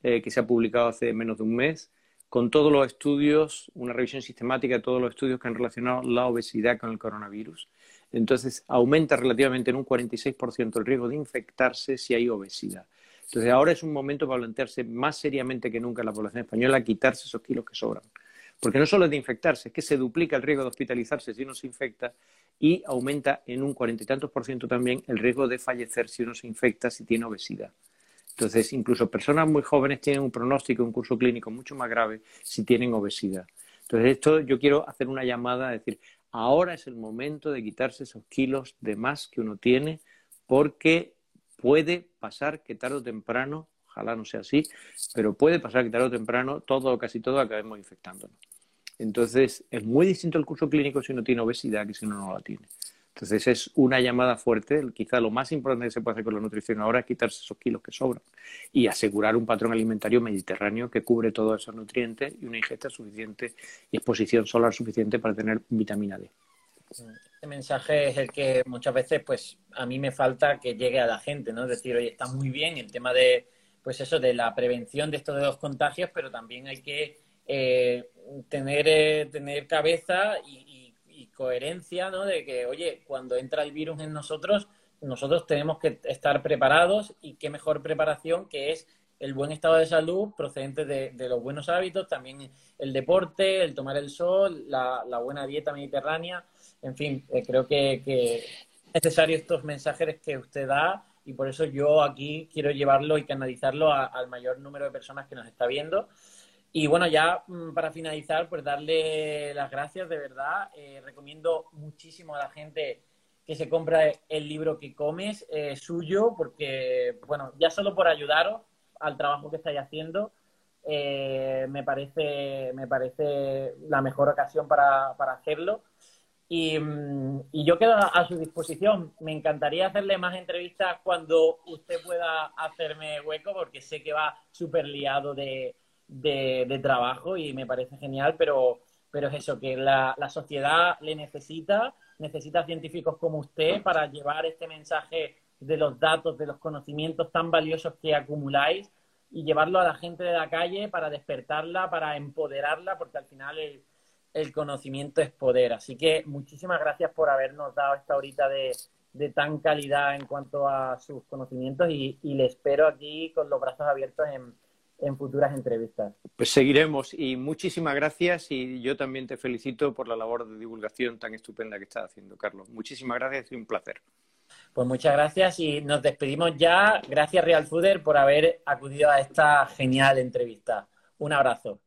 C: eh, que se ha publicado hace menos de un mes, con todos los estudios, una revisión sistemática de todos los estudios que han relacionado la obesidad con el coronavirus. Entonces, aumenta relativamente en un 46% el riesgo de infectarse si hay obesidad. Entonces, ahora es un momento para plantearse más seriamente que nunca la población española quitarse esos kilos que sobran. Porque no solo es de infectarse, es que se duplica el riesgo de hospitalizarse si uno se infecta y aumenta en un cuarenta y tantos por ciento también el riesgo de fallecer si uno se infecta si tiene obesidad. Entonces, incluso personas muy jóvenes tienen un pronóstico, un curso clínico mucho más grave si tienen obesidad. Entonces, esto yo quiero hacer una llamada a decir, ahora es el momento de quitarse esos kilos de más que uno tiene, porque puede pasar que tarde o temprano, ojalá no sea así, pero puede pasar que tarde o temprano todo o casi todo acabemos infectándonos. Entonces, es muy distinto el curso clínico si uno tiene obesidad que si uno no la tiene. Entonces es una llamada fuerte. Quizá lo más importante que se puede hacer con la nutrición ahora es quitarse esos kilos que sobran y asegurar un patrón alimentario mediterráneo que cubre todos esos nutrientes y una ingesta suficiente y exposición solar suficiente para tener vitamina D.
A: Este mensaje es el que muchas veces, pues, a mí me falta que llegue a la gente, ¿no? Es decir, oye, está muy bien el tema de, pues eso, de la prevención de estos dos contagios, pero también hay que eh, tener, eh, tener cabeza y, coherencia, ¿no? De que, oye, cuando entra el virus en nosotros, nosotros tenemos que estar preparados y qué mejor preparación que es el buen estado de salud procedente de, los buenos hábitos, también el deporte, el tomar el sol, la, buena dieta mediterránea, en fin, eh, creo que, que necesarios estos mensajes que usted da y por eso yo aquí quiero llevarlo y canalizarlo al mayor número de personas que nos está viendo. Y bueno, ya mm, para finalizar, pues darle las gracias, de verdad. Eh, recomiendo muchísimo a la gente que se compra el libro que comes eh, suyo, porque, bueno, ya solo por ayudaros al trabajo que estáis haciendo, eh, me, parece, me parece la mejor ocasión para, hacerlo. Y, mm, y, yo quedo a su disposición. Me encantaría hacerle más entrevistas cuando usted pueda hacerme hueco, porque sé que va súper liado de, de, trabajo y me parece genial, pero, pero es eso, que la, la sociedad le necesita, necesita científicos como usted para llevar este mensaje de los datos, de los conocimientos tan valiosos que acumuláis y llevarlo a la gente de la calle para despertarla, para empoderarla, porque al final el, conocimiento es poder. Así que muchísimas gracias por habernos dado esta horita de, tan calidad en cuanto a sus conocimientos y, le espero aquí con los brazos abiertos en, en futuras entrevistas.
C: Pues seguiremos y muchísimas gracias y yo también te felicito por la labor de divulgación tan estupenda que estás haciendo, Carlos. Muchísimas gracias y un placer.
A: Pues muchas gracias y nos despedimos ya. Gracias Real Fooder por haber acudido a esta genial entrevista. Un abrazo.